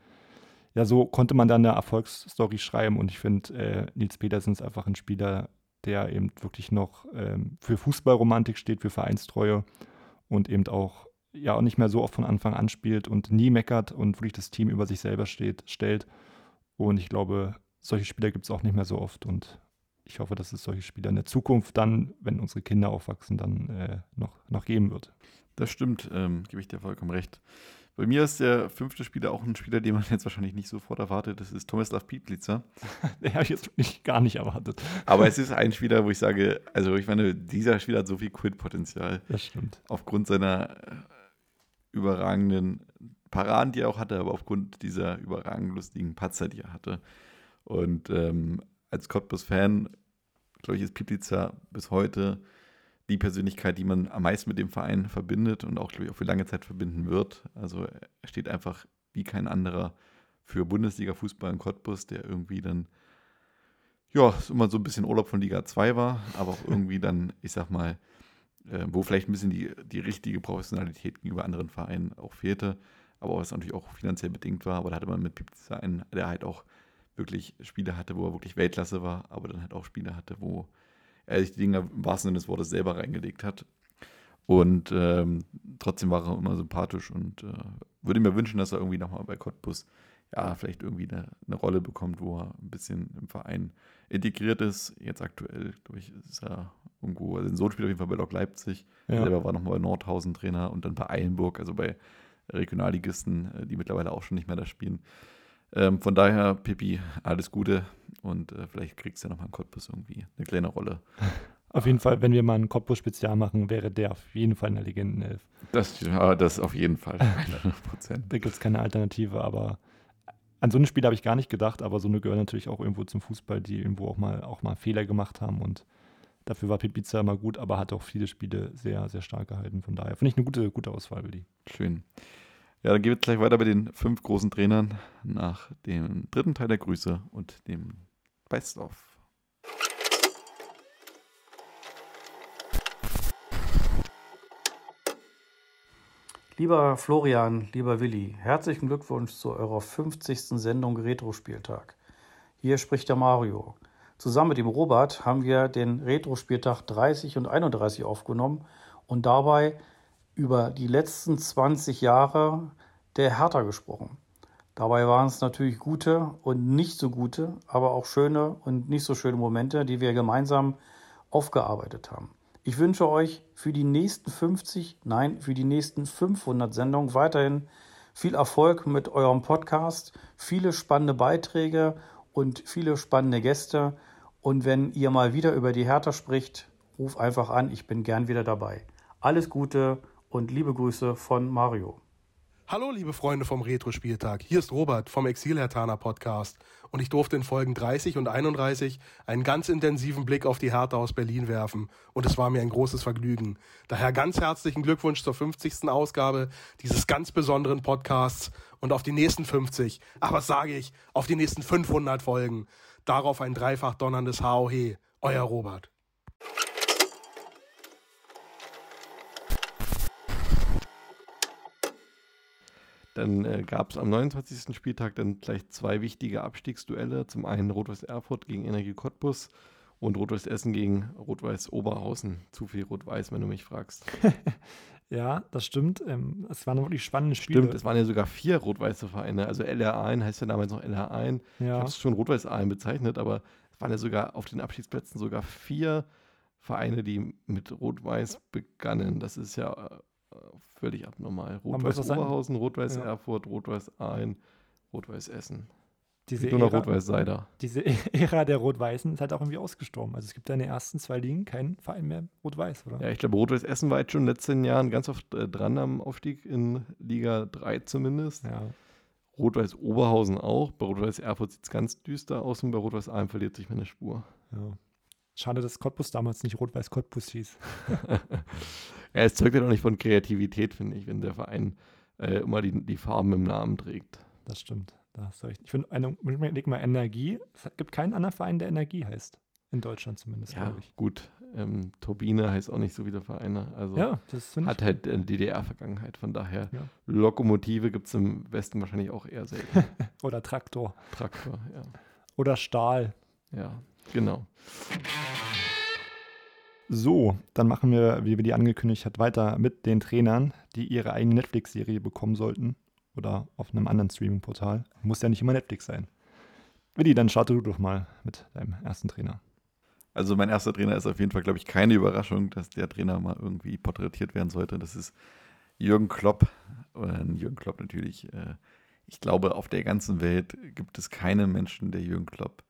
ja, so konnte man dann eine Erfolgsstory schreiben und ich finde, äh, Nils Petersen ist einfach ein Spieler, der eben wirklich noch ähm, für Fußballromantik steht, für Vereinstreue und eben auch ja auch nicht mehr so oft von Anfang an spielt und nie meckert und wirklich das Team über sich selber steht, stellt. Und ich glaube, solche Spieler gibt es auch nicht mehr so oft und ich hoffe, dass es solche Spieler in der Zukunft dann, wenn unsere Kinder aufwachsen, dann äh, noch, noch geben wird. Das stimmt, ähm, gebe ich dir vollkommen recht. Bei mir ist der fünfte Spieler auch ein Spieler, den man jetzt wahrscheinlich nicht sofort erwartet. Das ist Tomislav Pietlitzer. Den habe ich jetzt wirklich gar nicht erwartet. Aber es ist ein Spieler, wo ich sage, also ich meine, dieser Spieler hat so viel Quid-Potenzial. Das stimmt. Aufgrund seiner überragenden Paraden, die er auch hatte, aber aufgrund dieser überragend lustigen Patzer, die er hatte. Und ähm, als Cottbus-Fan, glaube ich, ist Pieplitzer bis heute die Persönlichkeit, die man am meisten mit dem Verein verbindet und auch, glaube ich, auch für lange Zeit verbinden wird. Also er steht einfach wie kein anderer für Bundesliga-Fußball in Cottbus, der irgendwie dann, ja, immer so ein bisschen Urlaub von Liga 2 war, aber auch irgendwie dann, ich sag mal, äh, wo vielleicht ein bisschen die, die richtige Professionalität gegenüber anderen Vereinen auch fehlte, aber was natürlich auch finanziell bedingt war. Aber da hatte man mit Pipza einen, der halt auch wirklich Spiele hatte, wo er wirklich Weltklasse war, aber dann halt auch Spiele hatte, wo er sich die Dinger im wahrsten Sinne des Wortes selber reingelegt hat. Und ähm, trotzdem war er immer sympathisch und äh, würde mir wünschen, dass er irgendwie nochmal bei Cottbus ja, vielleicht irgendwie eine, eine Rolle bekommt, wo er ein bisschen im Verein integriert ist. Jetzt aktuell, glaube ich, ist er irgendwo, also ein Sohn spielt auf jeden Fall bei Lok Leipzig. Ja. Er selber war nochmal bei Nordhausen Trainer und dann bei Eilenburg, also bei Regionalligisten, äh, die mittlerweile auch schon nicht mehr da spielen. Ähm, von daher, Pippi, alles Gute und äh, vielleicht kriegst du ja nochmal in Cottbus irgendwie eine kleine Rolle. Auf jeden Fall, wenn wir mal ein Cottbus-Spezial machen, wäre der auf jeden Fall eine Legendenelf. Das, das auf jeden Fall, 100 Prozent. Da gibt es keine Alternative, aber an so ein Spiel habe ich gar nicht gedacht, aber so eine gehören natürlich auch irgendwo zum Fußball, die irgendwo auch mal, auch mal Fehler gemacht haben und dafür war Pipiza immer gut, aber hat auch viele Spiele sehr, sehr stark gehalten. Von daher finde ich eine gute, gute Auswahl, Willi. Schön. Ja, dann geht es gleich weiter bei den fünf großen Trainern nach dem dritten Teil der Grüße und dem Best-of. Lieber Florian, lieber Willi, herzlichen Glückwunsch zu eurer 50. Sendung Retro-Spieltag. Hier spricht der Mario. Zusammen mit dem Robert haben wir den Retro-Spieltag 30 und 31 aufgenommen und dabei über die letzten 20 Jahre der Hertha gesprochen. Dabei waren es natürlich gute und nicht so gute, aber auch schöne und nicht so schöne Momente, die wir gemeinsam aufgearbeitet haben. Ich wünsche euch für die nächsten 50, nein, für die nächsten 500 Sendungen weiterhin viel Erfolg mit eurem Podcast, viele spannende Beiträge und viele spannende Gäste. Und wenn ihr mal wieder über die Hertha spricht, ruf einfach an, ich bin gern wieder dabei. Alles Gute und liebe Grüße von Mario. Hallo, liebe Freunde vom Retro-Spieltag. Hier ist Robert vom Exil-Hertaner Podcast. Und ich durfte in Folgen 30 und 31 einen ganz intensiven Blick auf die Hertha aus Berlin werfen. Und es war mir ein großes Vergnügen. Daher ganz herzlichen Glückwunsch zur 50. Ausgabe dieses ganz besonderen Podcasts und auf die nächsten 50. Ach, was sage ich? Auf die nächsten 500 Folgen. Darauf ein dreifach donnerndes HOH. Euer Robert. Dann äh, gab es am 29. Spieltag dann gleich zwei wichtige Abstiegsduelle. Zum einen Rot-Weiß Erfurt gegen Energie Cottbus und Rot-Weiß Essen gegen Rot-Weiß Oberhausen. Zu viel Rot-Weiß, wenn du mich fragst. ja, das stimmt. Ähm, es waren wirklich spannende Spiele. Stimmt, es waren ja sogar vier rot-weiße Vereine. Also LR 1 heißt ja damals noch LR 1. Ja. Ich habe es schon Rot-Weiß Aalen bezeichnet, aber es waren ja sogar auf den Abschiedsplätzen sogar vier Vereine, die mit Rot-Weiß begannen. Das ist ja äh, völlig abnormal. Rot-Weiß Oberhausen, Rot-Weiß ja. Erfurt, Rot-Weiß Aalen, Rot-Weiß Essen. Diese Nur noch Rot-Weiß Seider. Diese Ära der Rot-Weißen ist halt auch irgendwie ausgestorben. Also es gibt da in den ersten zwei Ligen keinen Verein mehr Rot-Weiß, oder? Ja, ich glaube, Rot-Weiß Essen war jetzt schon in den letzten Jahren ganz oft äh, dran am Aufstieg in Liga 3 zumindest. Ja. Rot-Weiß Oberhausen auch. Bei Rot-Weiß Erfurt sieht es ganz düster aus und bei Rot-Weiß Aalen verliert sich meine Spur. Ja. Schade, dass Cottbus damals nicht Rot-Weiß Cottbus hieß. ja, es zeugt ja doch nicht von Kreativität, finde ich, wenn der Verein äh, immer die, die Farben im Namen trägt. Das stimmt. Da hast du recht. Ich finde, leg mal Energie. Es gibt keinen anderen Verein, der Energie heißt. In Deutschland zumindest, ja, glaube ich. Gut, ähm, Turbine heißt auch nicht so wie der Verein. Also ja, das hat halt eine DDR-Vergangenheit. Von daher, ja. Lokomotive gibt es im Westen wahrscheinlich auch eher selten. Oder Traktor. Traktor, ja. Oder Stahl. Ja, genau. So, dann machen wir, wie wir die angekündigt hat, weiter mit den Trainern, die ihre eigene Netflix-Serie bekommen sollten. Oder auf einem anderen Streaming-Portal. Muss ja nicht immer Netflix sein. Willi, dann starte du doch mal mit deinem ersten Trainer. Also mein erster Trainer ist auf jeden Fall, glaube ich, keine Überraschung, dass der Trainer mal irgendwie porträtiert werden sollte. Das ist Jürgen Klopp. Oder Jürgen Klopp natürlich. Äh, ich glaube, auf der ganzen Welt gibt es keinen Menschen, der Jürgen Klopp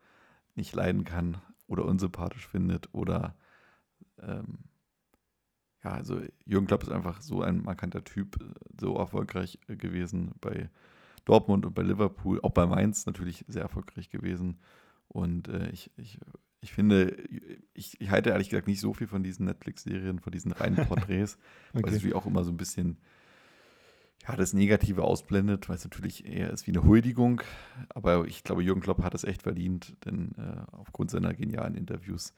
nicht leiden kann oder unsympathisch findet oder ähm, ja, also Jürgen Klopp ist einfach so ein markanter Typ, so erfolgreich gewesen bei Dortmund und bei Liverpool, auch bei Mainz natürlich sehr erfolgreich gewesen. Und äh, ich, ich, ich finde, ich, ich, halte ehrlich gesagt nicht so viel von diesen Netflix-Serien, von diesen reinen Porträts, okay. weil es natürlich auch immer so ein bisschen ja, das Negative ausblendet, weil es natürlich eher ist wie eine Huldigung. Aber ich glaube, Jürgen Klopp hat es echt verdient, denn äh, aufgrund seiner genialen Interviews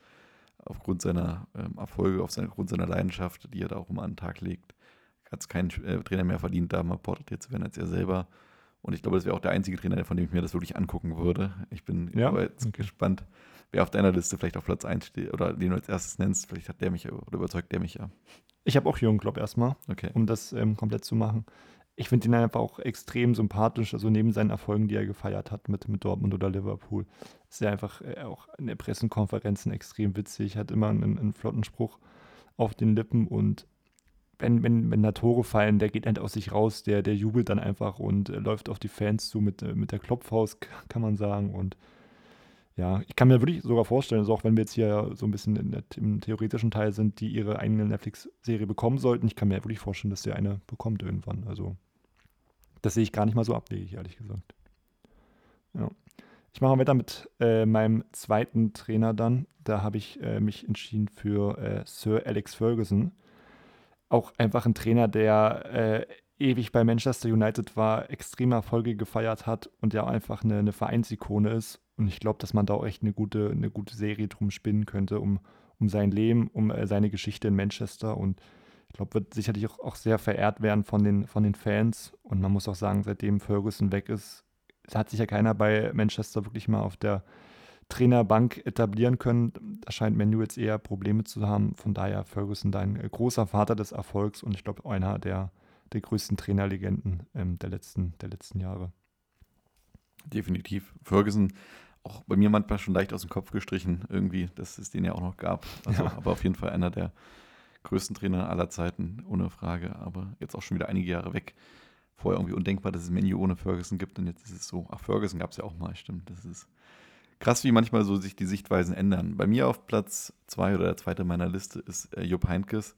aufgrund seiner ähm, Erfolge, aufgrund seiner Leidenschaft, die er da auch immer an den Tag legt, hat es kein äh, Trainer mehr verdient, da mal porträtiert zu werden als er selber. Und ich glaube, das wäre auch der einzige Trainer, von dem ich mir das wirklich angucken würde. Ich bin ja? jetzt okay. gespannt, wer auf deiner Liste vielleicht auf Platz 1 steht oder den du als erstes nennst. Vielleicht hat der mich oder überzeugt der mich ja. Ich habe auch Jürgen Klopp erstmal, okay. um das ähm, komplett zu machen. Ich finde ihn einfach auch extrem sympathisch, also neben seinen Erfolgen, die er gefeiert hat mit, mit Dortmund oder Liverpool, ist er einfach äh, auch in den Pressekonferenzen extrem witzig, hat immer einen, einen flotten Spruch auf den Lippen und wenn, wenn, wenn da Tore fallen, der geht halt aus sich raus, der, der jubelt dann einfach und äh, läuft auf die Fans zu mit, äh, mit der Klopfhaus, kann man sagen. Und ja, ich kann mir wirklich sogar vorstellen, also auch wenn wir jetzt hier so ein bisschen der, im theoretischen Teil sind, die ihre eigene Netflix-Serie bekommen sollten, ich kann mir wirklich vorstellen, dass der eine bekommt irgendwann. Also das sehe ich gar nicht mal so abwegig, ehrlich gesagt. Ja. Ich mache weiter mit äh, meinem zweiten Trainer dann. Da habe ich äh, mich entschieden für äh, Sir Alex Ferguson. Auch einfach ein Trainer, der äh, ewig bei Manchester United war, extreme Erfolge gefeiert hat und ja einfach eine, eine Vereinsikone ist. Und ich glaube, dass man da auch echt eine gute, eine gute Serie drum spinnen könnte, um, um sein Leben, um äh, seine Geschichte in Manchester. Und ich glaube, wird sicherlich auch, auch sehr verehrt werden von den, von den Fans. Und man muss auch sagen, seitdem Ferguson weg ist, hat sich ja keiner bei Manchester wirklich mal auf der Trainerbank etablieren können. Da scheint Menu jetzt eher Probleme zu haben. Von daher Ferguson da ein großer Vater des Erfolgs und ich glaube einer der, der größten Trainerlegenden ähm, der, letzten, der letzten Jahre. Definitiv. Ferguson auch bei mir manchmal schon leicht aus dem Kopf gestrichen, irgendwie, dass es den ja auch noch gab. Also, ja. Aber auf jeden Fall einer der größten Trainer aller Zeiten, ohne Frage. Aber jetzt auch schon wieder einige Jahre weg vorher irgendwie undenkbar, dass es Menu ohne Ferguson gibt und jetzt ist es so. Ach, Ferguson gab es ja auch mal, stimmt. Das ist krass, wie manchmal so sich die Sichtweisen ändern. Bei mir auf Platz zwei oder der zweite meiner Liste ist äh, Jupp Heynckes,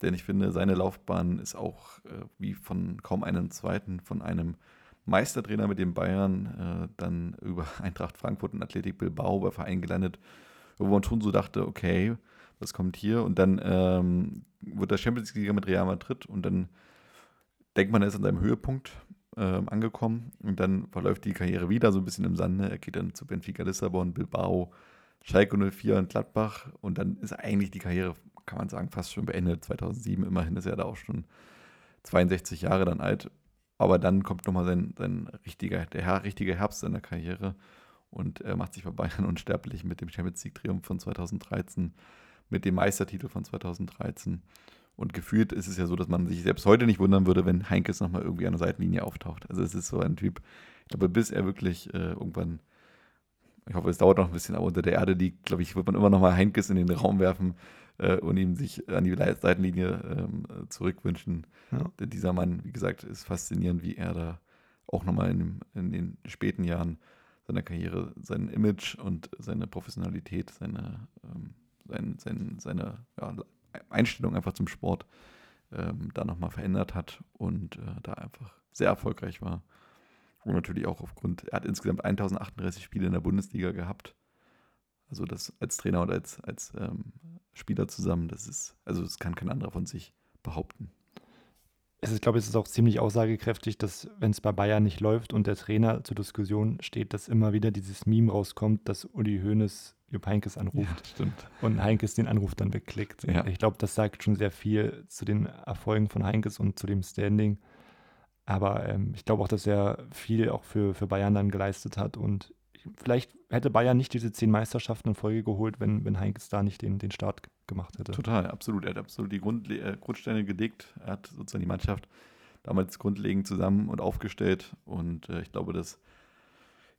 denn ich finde, seine Laufbahn ist auch äh, wie von kaum einem zweiten, von einem Meistertrainer mit den Bayern, äh, dann über Eintracht Frankfurt und Athletik Bilbao bei Verein gelandet, wo man schon so dachte, okay, was kommt hier? Und dann ähm, wird der Champions League mit Real Madrid und dann denkt man, er ist an seinem Höhepunkt ähm, angekommen und dann verläuft die Karriere wieder so ein bisschen im Sande. Er geht dann zu Benfica Lissabon, Bilbao, Schalke 04 und Gladbach und dann ist eigentlich die Karriere, kann man sagen, fast schon beendet. 2007, immerhin ist er da auch schon 62 Jahre dann alt. Aber dann kommt nochmal sein, sein richtiger, der richtige Herbst seiner Karriere und er macht sich bei Bayern unsterblich mit dem Champions League-Triumph von 2013, mit dem Meistertitel von 2013 und gefühlt ist es ja so, dass man sich selbst heute nicht wundern würde, wenn Heinkes nochmal irgendwie an der Seitenlinie auftaucht. Also es ist so ein Typ, ich glaube, bis er wirklich äh, irgendwann, ich hoffe, es dauert noch ein bisschen, aber unter der Erde liegt, glaube ich, wird man immer nochmal Heinkes in den Raum werfen äh, und ihm sich an die Seitenlinie ähm, zurückwünschen. Ja. Denn dieser Mann, wie gesagt, ist faszinierend, wie er da auch nochmal in, in den späten Jahren seiner Karriere sein Image und seine Professionalität, seine, ähm, sein, sein, seine ja, Einstellung einfach zum Sport ähm, da nochmal verändert hat und äh, da einfach sehr erfolgreich war. Und natürlich auch aufgrund, er hat insgesamt 1038 Spiele in der Bundesliga gehabt. Also das als Trainer und als, als ähm, Spieler zusammen, das ist, also das kann kein anderer von sich behaupten. Es ist, glaube ich, es ist auch ziemlich aussagekräftig, dass wenn es bei Bayern nicht läuft und der Trainer zur Diskussion steht, dass immer wieder dieses Meme rauskommt, dass Uli Hoeneß Jupp Heinkes anruft ja, und Heinkes den Anruf dann wegklickt. Ja. Ich glaube, das sagt schon sehr viel zu den Erfolgen von Heinkes und zu dem Standing. Aber ähm, ich glaube auch, dass er viel auch für, für Bayern dann geleistet hat. Und vielleicht hätte Bayern nicht diese zehn Meisterschaften in Folge geholt, wenn, wenn Heinkes da nicht den, den Start gemacht hätte. Total, absolut. Er hat absolut die Grund, äh, Grundsteine gelegt. Er hat sozusagen die Mannschaft damals grundlegend zusammen und aufgestellt. Und äh, ich glaube, dass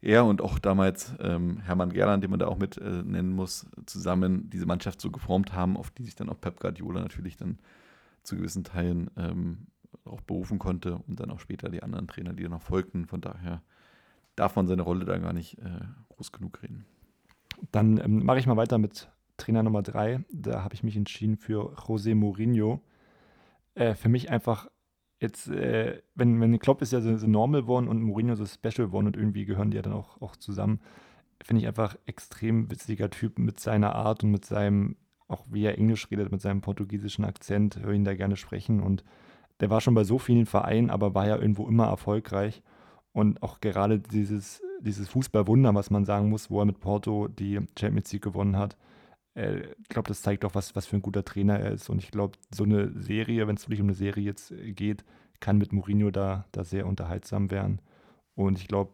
er und auch damals ähm, Hermann Gerland, den man da auch mit äh, nennen muss, zusammen diese Mannschaft so geformt haben, auf die sich dann auch Pep Guardiola natürlich dann zu gewissen Teilen ähm, auch berufen konnte und dann auch später die anderen Trainer, die noch folgten. Von daher darf man seine Rolle da gar nicht äh, groß genug reden. Dann ähm, mache ich mal weiter mit Trainer Nummer drei. Da habe ich mich entschieden für José Mourinho. Äh, für mich einfach jetzt, äh, wenn, wenn Klopp ist ja so, so Normal One und Mourinho so Special One und irgendwie gehören die ja dann auch, auch zusammen, finde ich einfach extrem witziger Typ mit seiner Art und mit seinem, auch wie er Englisch redet, mit seinem portugiesischen Akzent, höre ihn da gerne sprechen und der war schon bei so vielen Vereinen, aber war ja irgendwo immer erfolgreich und auch gerade dieses, dieses Fußballwunder, was man sagen muss, wo er mit Porto die Champions League gewonnen hat, äh, ich glaube, das zeigt auch, was, was für ein guter Trainer er ist. Und ich glaube, so eine Serie, wenn es wirklich um eine Serie jetzt äh, geht, kann mit Mourinho da, da sehr unterhaltsam werden. Und ich glaube,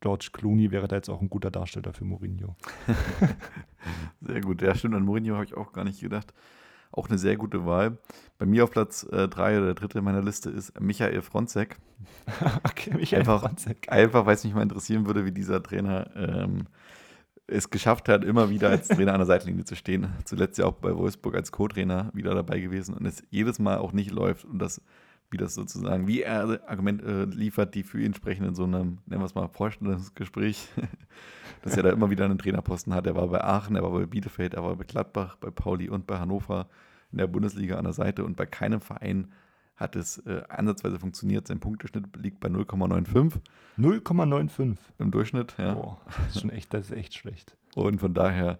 George Clooney wäre da jetzt auch ein guter Darsteller für Mourinho. sehr gut. Ja, stimmt. An Mourinho habe ich auch gar nicht gedacht. Auch eine sehr gute Wahl. Bei mir auf Platz 3 äh, oder der dritte in meiner Liste ist Michael Fronzek. okay, Michael einfach, Fronzek. Einfach, weil es mich mal interessieren würde, wie dieser Trainer ähm, es geschafft hat, immer wieder als Trainer an der Seitenlinie zu stehen. Zuletzt ja auch bei Wolfsburg als Co-Trainer wieder dabei gewesen und es jedes Mal auch nicht läuft und das, wie das sozusagen, wie er Argumente äh, liefert, die für ihn sprechen in so einem, nennen wir es mal, Vorstellungsgespräch, dass er da immer wieder einen Trainerposten hat. Er war bei Aachen, er war bei Bielefeld, er war bei Gladbach, bei Pauli und bei Hannover in der Bundesliga an der Seite und bei keinem Verein hat es äh, ansatzweise funktioniert. Sein Punkteschnitt liegt bei 0,95. 0,95 im Durchschnitt, ja. Boah, das ist schon echt, das ist echt schlecht. Und von daher,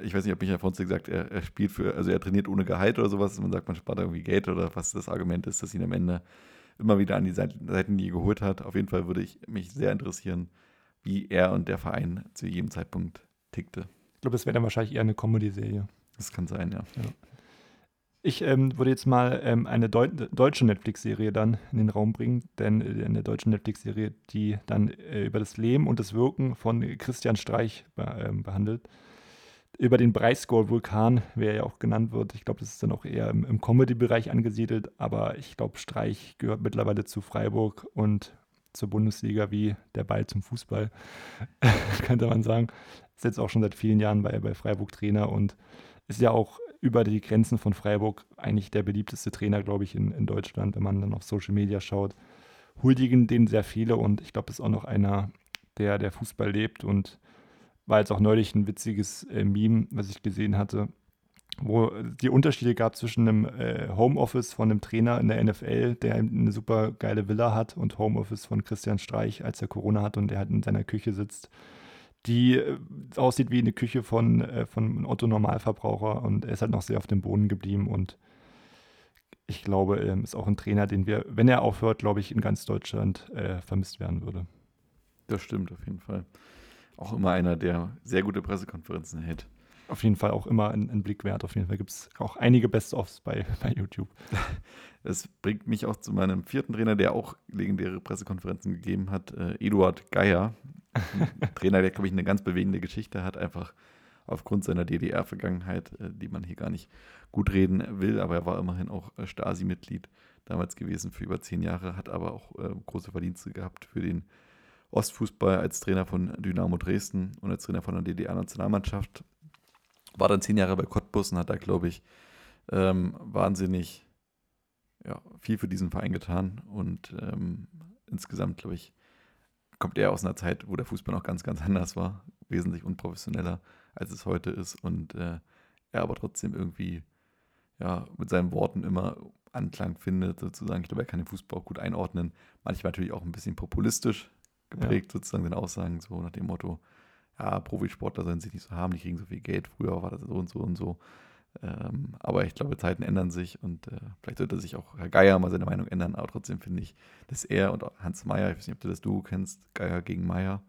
ich weiß nicht, ob Michael Fonse gesagt, er, er spielt für, also er trainiert ohne Gehalt oder sowas. Man sagt, man spart irgendwie Geld oder was das Argument ist, dass ihn am Ende immer wieder an die Seitenlinie geholt hat. Auf jeden Fall würde ich mich sehr interessieren, wie er und der Verein zu jedem Zeitpunkt tickte. Ich glaube, das wäre dann wahrscheinlich eher eine Comedy-Serie. Das kann sein, ja. ja. Ich ähm, würde jetzt mal ähm, eine Deu deutsche Netflix-Serie dann in den Raum bringen, denn äh, eine deutsche Netflix-Serie, die dann äh, über das Leben und das Wirken von Christian Streich be äh, behandelt. Über den Breisgau-Vulkan, wie er ja auch genannt wird. Ich glaube, das ist dann auch eher im, im Comedy-Bereich angesiedelt, aber ich glaube, Streich gehört mittlerweile zu Freiburg und zur Bundesliga wie der Ball zum Fußball, könnte man sagen. Ist jetzt auch schon seit vielen Jahren bei, bei Freiburg Trainer und ist ja auch über die Grenzen von Freiburg eigentlich der beliebteste Trainer, glaube ich, in, in Deutschland, wenn man dann auf Social Media schaut. Huldigen den sehr viele und ich glaube, ist auch noch einer, der der Fußball lebt und war jetzt auch neulich ein witziges äh, Meme, was ich gesehen hatte. wo die Unterschiede gab zwischen einem äh, Homeoffice von einem Trainer in der NFL, der eine super geile Villa hat, und Homeoffice von Christian Streich, als er Corona hat und der halt in seiner Küche sitzt, die äh, aussieht wie eine Küche von, äh, von Otto Normalverbraucher und er ist halt noch sehr auf dem Boden geblieben und ich glaube, er ist auch ein Trainer, den wir, wenn er aufhört, glaube ich, in ganz Deutschland äh, vermisst werden würde. Das stimmt auf jeden Fall. Auch immer einer, der sehr gute Pressekonferenzen hält. Auf jeden Fall auch immer ein, ein Blick wert. Auf jeden Fall gibt es auch einige Best-ofs bei, bei YouTube. Das bringt mich auch zu meinem vierten Trainer, der auch legendäre Pressekonferenzen gegeben hat, äh, Eduard Geier. Trainer, der, glaube ich, eine ganz bewegende Geschichte hat, einfach aufgrund seiner DDR-Vergangenheit, äh, die man hier gar nicht gut reden will, aber er war immerhin auch äh, Stasi-Mitglied damals gewesen für über zehn Jahre, hat aber auch äh, große Verdienste gehabt für den Ostfußball als Trainer von Dynamo Dresden und als Trainer von der DDR-Nationalmannschaft. War dann zehn Jahre bei Cottbus und hat da, glaube ich, ähm, wahnsinnig ja, viel für diesen Verein getan. Und ähm, insgesamt, glaube ich, kommt er aus einer Zeit, wo der Fußball noch ganz, ganz anders war, wesentlich unprofessioneller, als es heute ist. Und äh, er aber trotzdem irgendwie ja, mit seinen Worten immer Anklang findet, sozusagen. Ich glaube, er kann den Fußball auch gut einordnen. Manchmal natürlich auch ein bisschen populistisch, geprägt, ja. sozusagen den Aussagen, so nach dem Motto, ja, Profisportler sollen sich nicht so haben, die kriegen so viel Geld, früher war das so und so und so. Ähm, aber ich glaube, Zeiten ändern sich und äh, vielleicht sollte sich auch Herr Geier mal seine Meinung ändern, aber trotzdem finde ich, dass er und Hans Meyer, ich weiß nicht, ob du das Duo kennst, Geier gegen Meyer,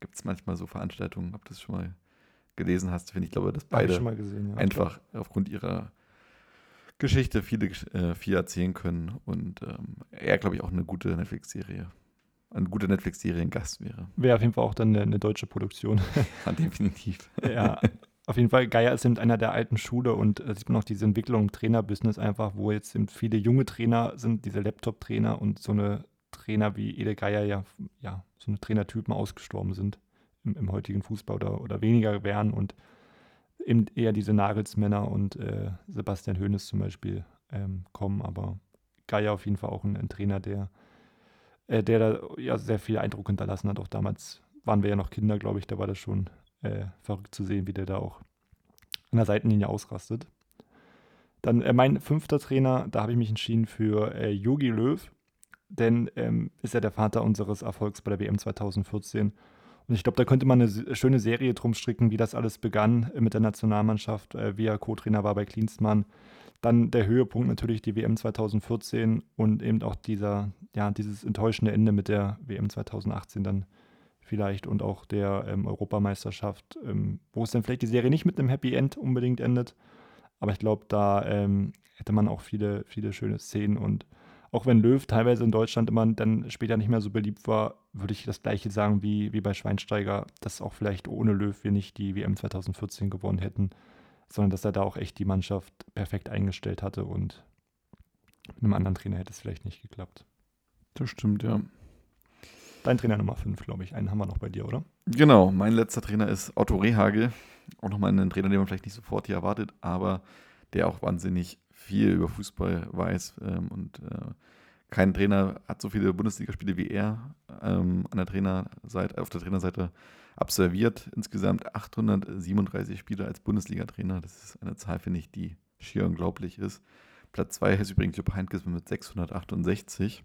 gibt es manchmal so Veranstaltungen, ob du das schon mal gelesen hast, finde ich, glaube, dass beide gesehen, ja, einfach klar. aufgrund ihrer Geschichte viele, äh, viel erzählen können und ähm, er, glaube ich, auch eine gute Netflix-Serie ein guter Netflix-Serien-Gast wäre. Wäre auf jeden Fall auch dann eine, eine deutsche Produktion. Ja, definitiv. ja, auf jeden Fall. Geier ist eben einer der alten Schule und da sieht man auch diese Entwicklung im Trainerbusiness einfach, wo jetzt eben viele junge Trainer sind, diese Laptop-Trainer und so eine Trainer wie Ede Geier ja, ja so eine Trainertypen ausgestorben sind im, im heutigen Fußball oder, oder weniger wären und eben eher diese Nagelsmänner und äh, Sebastian Hoeneß zum Beispiel ähm, kommen, aber Geier auf jeden Fall auch ein, ein Trainer, der äh, der da ja sehr viel Eindruck hinterlassen hat. Auch damals waren wir ja noch Kinder, glaube ich, da war das schon äh, verrückt zu sehen, wie der da auch an der Seitenlinie ausrastet. Dann äh, mein fünfter Trainer, da habe ich mich entschieden für äh, Yogi Löw, denn ähm, ist er der Vater unseres Erfolgs bei der WM 2014. Und ich glaube, da könnte man eine schöne Serie drum stricken, wie das alles begann äh, mit der Nationalmannschaft, äh, wie er Co-Trainer war bei Klinsmann, dann der Höhepunkt natürlich die WM 2014 und eben auch dieser, ja, dieses enttäuschende Ende mit der WM 2018 dann vielleicht und auch der ähm, Europameisterschaft, ähm, wo es dann vielleicht die Serie nicht mit einem Happy End unbedingt endet. Aber ich glaube, da ähm, hätte man auch viele, viele schöne Szenen und auch wenn Löw teilweise in Deutschland immer dann später nicht mehr so beliebt war, würde ich das gleiche sagen wie, wie bei Schweinsteiger, dass auch vielleicht ohne Löw wir nicht die WM 2014 gewonnen hätten sondern dass er da auch echt die Mannschaft perfekt eingestellt hatte und mit einem anderen Trainer hätte es vielleicht nicht geklappt. Das stimmt, ja. Dein Trainer Nummer 5, glaube ich. Einen haben wir noch bei dir, oder? Genau, mein letzter Trainer ist Otto Rehagel. Auch nochmal ein Trainer, den man vielleicht nicht sofort hier erwartet, aber der auch wahnsinnig viel über Fußball weiß. Ähm, und äh, kein Trainer hat so viele Bundesligaspiele wie er ähm, an der Trainerseite, auf der Trainerseite absolviert insgesamt 837 Spiele als Bundesliga-Trainer. Das ist eine Zahl, finde ich, die schier unglaublich ist. Platz 2 ist übrigens Jupp Heynckes mit 668.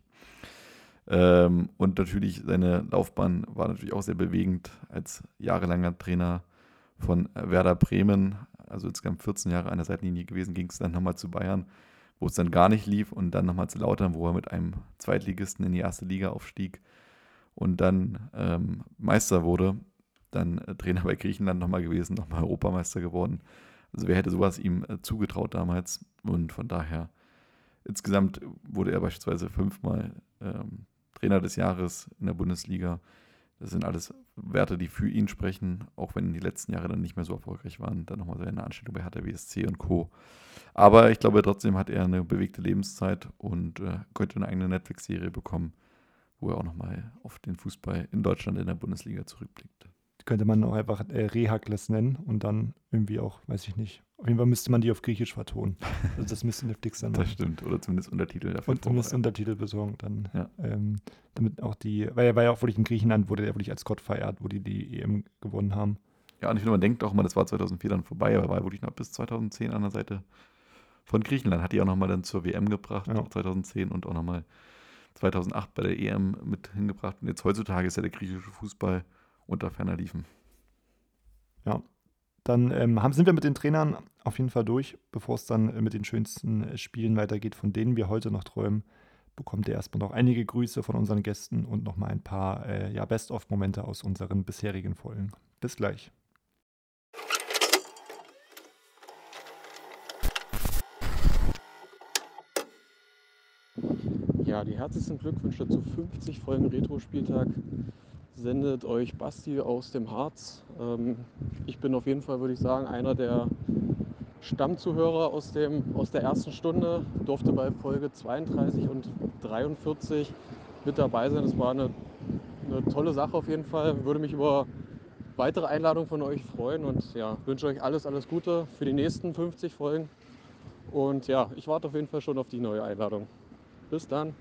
Ähm, und natürlich seine Laufbahn war natürlich auch sehr bewegend als jahrelanger Trainer von Werder Bremen. Also insgesamt 14 Jahre an der Seitenlinie gewesen, ging es dann nochmal zu Bayern, wo es dann gar nicht lief und dann nochmal zu Lautern, wo er mit einem Zweitligisten in die erste Liga aufstieg und dann ähm, Meister wurde dann äh, Trainer bei Griechenland nochmal gewesen, nochmal Europameister geworden. Also wer hätte sowas ihm äh, zugetraut damals? Und von daher, insgesamt wurde er beispielsweise fünfmal ähm, Trainer des Jahres in der Bundesliga. Das sind alles Werte, die für ihn sprechen, auch wenn die letzten Jahre dann nicht mehr so erfolgreich waren. Dann nochmal seine Anstellung bei Hertha BSC und Co. Aber ich glaube, trotzdem hat er eine bewegte Lebenszeit und äh, könnte eine eigene Netflix-Serie bekommen, wo er auch nochmal auf den Fußball in Deutschland in der Bundesliga zurückblickt könnte man auch einfach äh, Rehakles nennen und dann irgendwie auch, weiß ich nicht. Auf jeden Fall müsste man die auf Griechisch vertonen. Also das müsste Netflix dann machen. Das stimmt, oder zumindest Untertitel dafür. Und zumindest Untertitel besorgen dann. Ja. Ähm, damit auch die, weil er war ja auch wirklich in Griechenland, wurde er wirklich als Gott verehrt, wo die die EM gewonnen haben. Ja, und ich finde, man denkt auch mal, das war 2004 dann vorbei, aber war wirklich noch bis 2010 an der Seite von Griechenland. Hat die auch nochmal dann zur WM gebracht, Ja. 2010 und auch nochmal 2008 bei der EM mit hingebracht. Und jetzt heutzutage ist ja der griechische Fußball unter ferner Liefen. Ja. Dann ähm, haben, sind wir mit den Trainern auf jeden Fall durch. Bevor es dann äh, mit den schönsten äh, Spielen weitergeht, von denen wir heute noch träumen, bekommt ihr erstmal noch einige Grüße von unseren Gästen und nochmal ein paar äh, ja, Best-of-Momente aus unseren bisherigen Folgen. Bis gleich. Ja, die herzlichsten Glückwünsche zu 50 Folgen Retro-Spieltag sendet euch Basti aus dem Harz. Ähm, ich bin auf jeden Fall, würde ich sagen, einer der Stammzuhörer aus, dem, aus der ersten Stunde. Durfte bei Folge 32 und 43 mit dabei sein. Das war eine, eine tolle Sache auf jeden Fall. Würde mich über weitere Einladungen von euch freuen und ja, wünsche euch alles, alles Gute für die nächsten 50 Folgen. Und ja, ich warte auf jeden Fall schon auf die neue Einladung. Bis dann.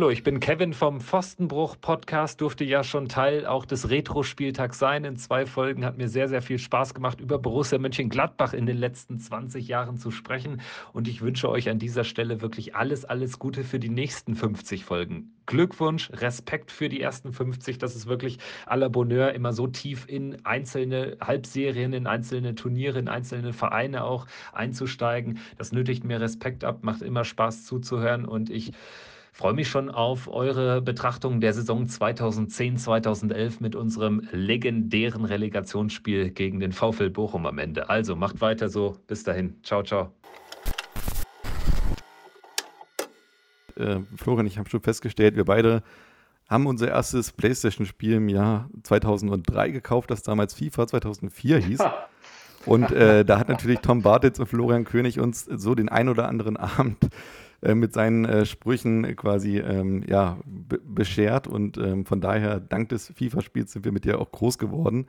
Hallo, ich bin Kevin vom Pfostenbruch Podcast, durfte ja schon Teil auch des Retro-Spieltags sein. In zwei Folgen hat mir sehr, sehr viel Spaß gemacht, über Borussia Mönchengladbach in den letzten 20 Jahren zu sprechen. Und ich wünsche euch an dieser Stelle wirklich alles, alles Gute für die nächsten 50 Folgen. Glückwunsch, Respekt für die ersten 50. Das ist wirklich à la Bonheur, immer so tief in einzelne Halbserien, in einzelne Turniere, in einzelne Vereine auch einzusteigen. Das nötigt mir Respekt ab, macht immer Spaß zuzuhören und ich freue mich schon auf eure Betrachtung der Saison 2010-2011 mit unserem legendären Relegationsspiel gegen den VfL Bochum am Ende. Also macht weiter so. Bis dahin. Ciao, ciao. Äh, Florian, ich habe schon festgestellt, wir beide haben unser erstes PlayStation-Spiel im Jahr 2003 gekauft, das damals FIFA 2004 hieß. Und äh, da hat natürlich Tom Bartitz und Florian König uns so den ein oder anderen Abend äh, mit seinen äh, Sprüchen quasi ähm, ja, be beschert. Und ähm, von daher, dank des FIFA-Spiels sind wir mit dir auch groß geworden.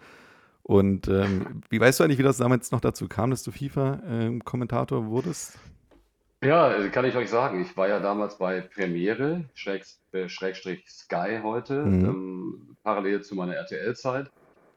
Und ähm, wie weißt du eigentlich, wie das damals noch dazu kam, dass du FIFA-Kommentator wurdest? Ja, äh, kann ich euch sagen. Ich war ja damals bei Premiere, Schräg, äh, Schrägstrich Sky heute, Mhm. ähm, parallel zu meiner RTL-Zeit.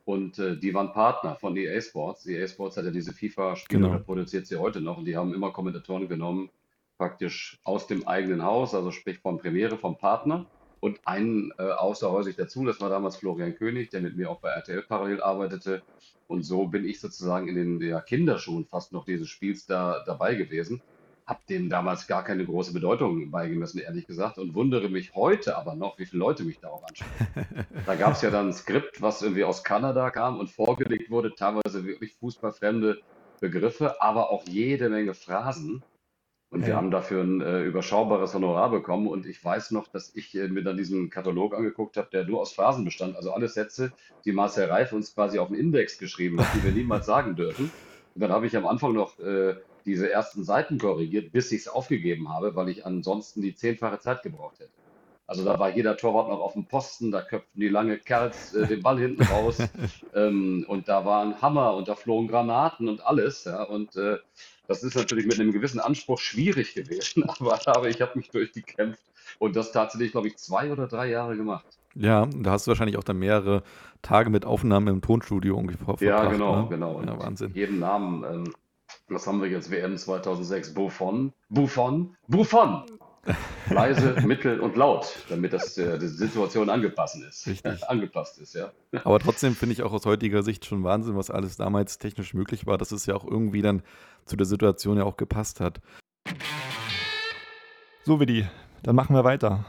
Und äh, die waren Partner von EA Sports. EA Sports hat ja diese FIFA-Spiele Genau. oder produziert sie heute noch. Und die haben immer Kommentatoren genommen, praktisch aus dem eigenen Haus, also sprich von Premiere, vom Partner. Und einen äh, außerhäusig dazu, das war damals Florian König, der mit mir auch bei RTL parallel arbeitete. Und so bin ich sozusagen in den ja, Kinderschuhen fast noch dieses Spiels da dabei gewesen. Hab dem damals gar keine große Bedeutung beigemessen, ehrlich gesagt, und wundere mich heute aber noch, wie viele Leute mich darauf ansprechen. Da gab es ja dann ein Skript, was irgendwie aus Kanada kam und vorgelegt wurde, teilweise wirklich fußballfremde Begriffe, aber auch jede Menge Phrasen. Und wir Ja. haben dafür ein äh, überschaubares Honorar bekommen. Und ich weiß noch, dass ich äh, mir dann diesen Katalog angeguckt habe, der nur aus Phrasen bestand. Also alle Sätze, die Marcel Reif uns quasi auf den Index geschrieben hat, die wir niemals sagen dürfen. Und dann habe ich am Anfang noch äh, diese ersten Seiten korrigiert, bis ich es aufgegeben habe, weil ich ansonsten die zehnfache Zeit gebraucht hätte. Also da war jeder Torwart noch auf dem Posten, da köpften die lange Kerls äh, den Ball hinten raus ähm, und da war ein Hammer und da flogen Granaten und alles. Ja, und äh, das ist natürlich mit einem gewissen Anspruch schwierig gewesen, aber, aber ich habe mich durchgekämpft und das tatsächlich, glaube ich, zwei oder drei Jahre gemacht. Ja, da hast du wahrscheinlich auch dann mehrere Tage mit Aufnahmen im Tonstudio ungefähr Ja, verbracht, genau, ne? genau. Ja, Wahnsinn. jeden Namen, ähm, was haben wir jetzt? WM 2006, Buffon, Buffon, Buffon. Leise, mittel und laut, damit das äh, die Situation angepasst ist. Richtig. angepasst ist, ja. Aber trotzdem finde ich auch aus heutiger Sicht schon Wahnsinn, was alles damals technisch möglich war, dass es ja auch irgendwie dann zu der Situation ja auch gepasst hat. So, Willi, dann machen wir weiter.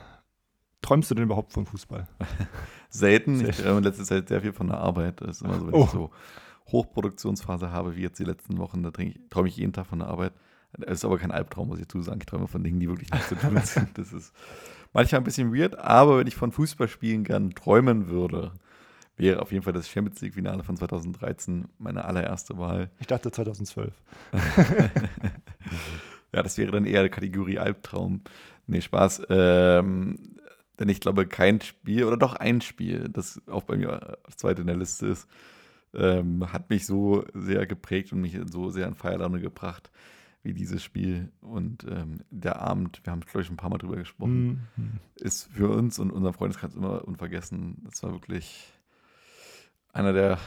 Träumst du denn überhaupt von Fußball? Selten. Ich träume in letzter Zeit sehr viel von der Arbeit. Das ist immer so, wenn Oh. ich so Hochproduktionsphase habe, wie jetzt die letzten Wochen, da träume ich jeden Tag von der Arbeit. Das ist aber kein Albtraum, muss ich dazu sagen. Ich träume von Dingen, die wirklich nichts zu tun sind. Das ist manchmal ein bisschen weird, aber wenn ich von Fußballspielen gern träumen würde, wäre auf jeden Fall das Champions League-Finale von 2013 meine allererste Wahl. Ich dachte 2012. ja, das wäre dann eher die Kategorie Albtraum. Nee, Spaß. Ähm, denn ich glaube, kein Spiel oder doch ein Spiel, das auch bei mir als zweite in der Liste ist, ähm, hat mich so sehr geprägt und mich so sehr an Feierlaune gebracht wie dieses Spiel. Und ähm, der Abend, wir haben, glaube ich, schon ein paar Mal drüber gesprochen, Mhm. ist für uns und unseren Freundeskreis immer unvergessen. Das war wirklich einer der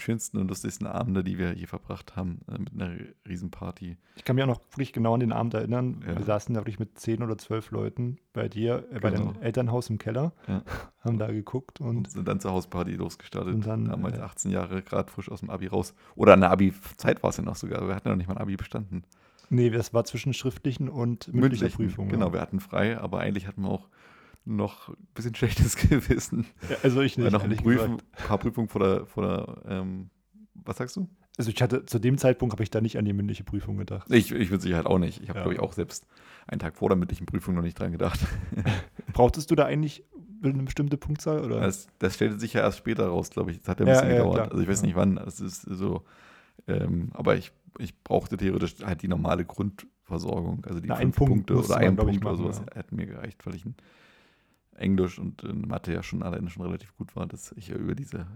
schönsten und lustigsten Abende, die wir je verbracht haben, äh, mit einer Riesenparty. Ich kann mich auch noch wirklich genau an den Abend erinnern. Ja. Wir saßen da wirklich mit zehn oder zwölf Leuten bei dir, äh, bei Genau. deinem Elternhaus im Keller, Ja. haben da geguckt und Und sind dann zur Hausparty losgestartet. Und dann, damals äh, 18 Jahre, gerade frisch aus dem Abi raus. Oder der Abi-Zeit war es ja noch sogar. Wir hatten ja noch nicht mal ein Abi bestanden. Nee, das war zwischen schriftlichen und mündlicher Mündlichen, Prüfung. Genau, ja. wir hatten frei, aber eigentlich hatten wir auch noch ein bisschen schlechtes Gewissen. Ja, also ich nicht, noch ein gesagt. paar Prüfungen vor der, vor der ähm, was sagst du? Also ich hatte zu dem Zeitpunkt habe ich da nicht an die mündliche Prüfung gedacht. Ich, ich mit Sicherheit auch nicht. Ich habe, Ja. glaube ich, auch selbst einen Tag vor der mündlichen Prüfung noch nicht dran gedacht. Brauchtest du da eigentlich eine bestimmte Punktzahl? Oder? Das, das stellte sich ja erst später raus, glaube ich. Das hat ja ein bisschen gedauert. klar. Also ich weiß nicht wann. Es ist so. Ähm, aber ich, ich brauchte theoretisch halt die normale Grundversorgung. Also die Na, fünf Punkt Punkte oder ich, Punkt oder sowas ja. hätten mir gereicht, weil ich in Englisch und in Mathe ja schon alleine schon relativ gut war, dass ich ja über diese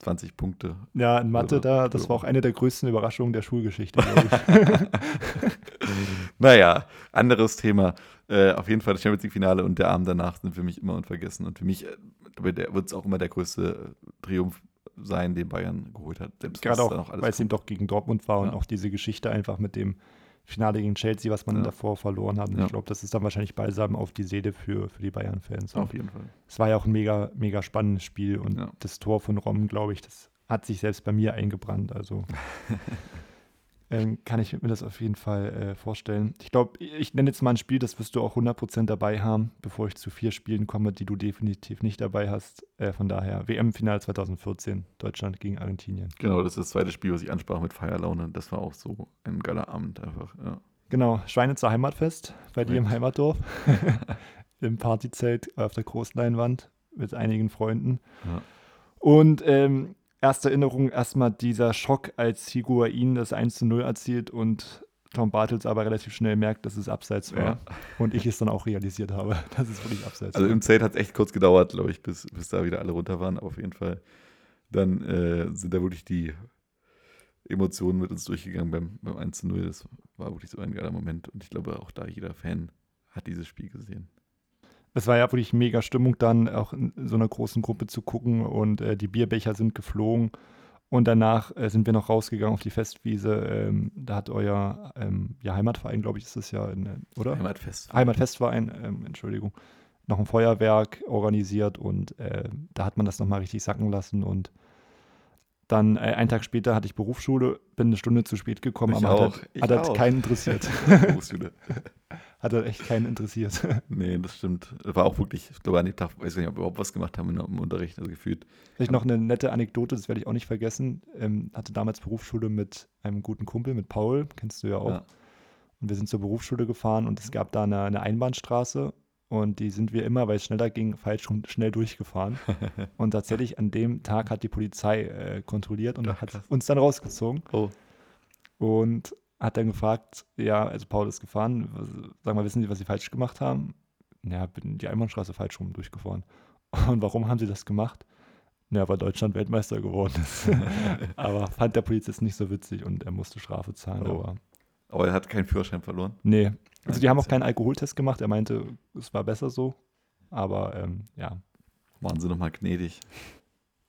20 Punkte. Ja, in Mathe, da, das war auch eine der größten Überraschungen der Schulgeschichte, glaube ich. naja, anderes Thema. Äh, auf jeden Fall das Champions League-Finale und der Abend danach sind für mich immer unvergessen. Und für mich äh, wird es auch immer der größte Triumph sein, den Bayern geholt hat. Selbst Gerade auch, weil es eben kommt. doch gegen Dortmund war und Ja. auch diese Geschichte einfach mit dem Finale gegen Chelsea, was man Ja. davor verloren hat. Und Ja. ich glaube, das ist dann wahrscheinlich balsam auf die Seele für, für die Bayern-Fans. Und Auf jeden Fall. Es war ja auch ein mega, mega spannendes Spiel und das Tor von Rom, glaube ich, das hat sich selbst bei mir eingebrannt. Also ähm, kann ich mir das auf jeden Fall äh, vorstellen. Ich glaube, ich nenne jetzt mal ein Spiel, das wirst du auch 100% dabei haben, bevor ich zu vier Spielen komme, die du definitiv nicht dabei hast. Äh, von daher, WM-Final 2014, Deutschland gegen Argentinien. Genau, das ist das zweite Spiel, was ich ansprach mit Feierlaune. Das war auch so ein geiler Abend einfach. Ja. Genau, Schweinitzer Heimatfest bei dir im. Heimatdorf. Im Partyzelt auf der Großleinwand mit einigen Freunden. Ja. Und ähm, erste Erinnerung erstmal dieser Schock, als Higuain das 1 zu 0 erzielt und Tom Bartels aber relativ schnell merkt, dass es abseits war. Ja. Und ich es dann auch realisiert habe, dass es wirklich abseits Also war. im Zelt hat es echt kurz gedauert, glaube ich, bis, bis da wieder alle runter waren. Aber auf jeden Fall, dann äh, sind da wirklich die Emotionen mit uns durchgegangen beim, beim 1 zu 0. Das war wirklich so ein geiler Moment. Und ich glaube, auch da jeder Fan hat dieses Spiel gesehen. Es war ja wirklich mega Stimmung dann, auch in so einer großen Gruppe zu gucken und äh, die Bierbecher sind geflogen. Und danach äh, sind wir noch rausgegangen auf die Festwiese. Ähm, da hat euer ähm, ja, Heimatverein, glaube ich, ist das ja, in, äh, oder? Heimatfest. Heimatfestverein, ähm, Entschuldigung, noch ein Feuerwerk organisiert und äh, da hat man das nochmal richtig sacken lassen. Und dann äh, einen Tag später hatte ich Berufsschule, bin eine Stunde zu spät gekommen, Ich aber auch, hat, hat auch. keinen interessiert. Berufsschule. hat halt echt keinen interessiert. Nee, das stimmt. Das war auch wirklich, ich glaube, an dem Tag, weiß nicht, ob wir überhaupt was gemacht haben im Unterricht, also gefühlt. Vielleicht noch eine nette Anekdote, das werde ich auch nicht vergessen. Ähm, hatte damals Berufsschule mit einem guten Kumpel, mit Paul, kennst du ja auch. Ja. Und wir sind zur Berufsschule gefahren und es gab da eine, eine Einbahnstraße und die sind wir immer, weil es schneller ging, falsch rum schnell durchgefahren. und tatsächlich an dem Tag hat die Polizei äh, kontrolliert und Ach, hat krass. uns dann rausgezogen Oh. und hat dann gefragt, ja, also Paul ist gefahren, was, sag mal, wissen Sie, was Sie falsch gemacht haben? Ja, bin die Einbahnstraße falsch rum durchgefahren. Und warum haben Sie das gemacht? Ja, weil Deutschland Weltmeister geworden ist. aber fand der Polizist nicht so witzig und er musste Strafe zahlen. Oh. Aber Aber er hat keinen Führerschein verloren. nee. Also die haben auch keinen Alkoholtest gemacht. Er meinte, es war besser so. Aber ähm, ja, Waren sie nochmal gnädig.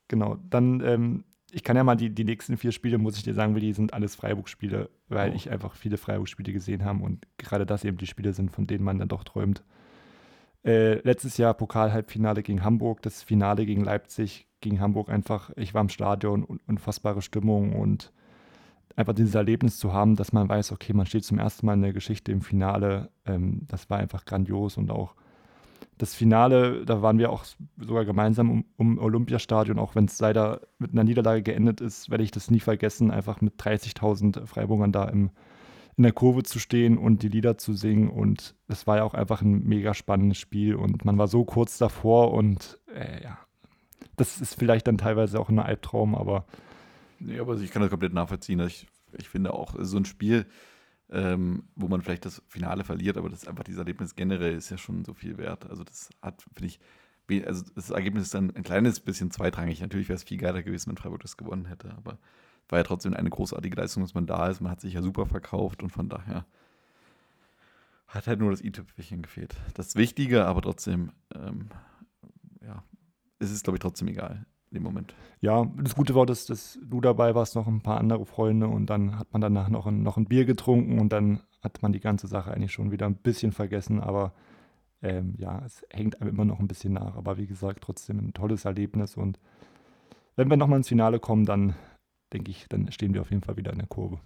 genau. Dann, ähm, ich kann ja mal die, die nächsten vier Spiele, muss ich dir sagen, die sind alles Freiburg-Spiele, weil Oh. ich einfach viele Freiburg-Spiele gesehen habe und gerade das eben die Spiele sind, von denen man dann doch träumt. Äh, letztes Jahr Pokal-Halbfinale gegen Hamburg, das Finale gegen Leipzig, gegen Hamburg einfach, ich war im Stadion, un unfassbare Stimmung und einfach dieses Erlebnis zu haben, dass man weiß, okay, man steht zum ersten Mal in der Geschichte im Finale, ähm, das war einfach grandios und auch das Finale, da waren wir auch sogar gemeinsam um, um Olympiastadion, auch wenn es leider mit einer Niederlage geendet ist, werde ich das nie vergessen, einfach mit 30.000 Freiburgern da im, in der Kurve zu stehen und die Lieder zu singen und es war ja auch einfach ein mega spannendes Spiel und man war so kurz davor und äh, ja, das ist vielleicht dann teilweise auch ein Albtraum, aber Nee, aber ich kann das komplett nachvollziehen. Ich, ich finde auch, so ein Spiel, ähm, wo man vielleicht das Finale verliert, aber das einfach dieses Erlebnis generell ist ja schon so viel wert. Also das hat, finde ich, also das Ergebnis ist dann ein kleines bisschen zweitrangig. Natürlich wäre es viel geiler gewesen, wenn Freiburg das gewonnen hätte, aber war ja trotzdem eine großartige Leistung, dass man da ist. Man hat sich ja super verkauft und von daher hat halt nur das i-Tüpfelchen gefehlt. Das Wichtige, aber trotzdem, ähm, ja, es ist, glaube ich, trotzdem egal in dem Moment. Ja, das Gute war, dass, dass du dabei warst, noch ein paar andere Freunde und dann hat man danach noch ein, noch ein Bier getrunken und dann hat man die ganze Sache eigentlich schon wieder ein bisschen vergessen, aber ähm, ja, es hängt einem immer noch ein bisschen nach. Aber wie gesagt, trotzdem ein tolles Erlebnis und wenn wir nochmal ins Finale kommen, dann denke ich, dann stehen wir auf jeden Fall wieder in der Kurve.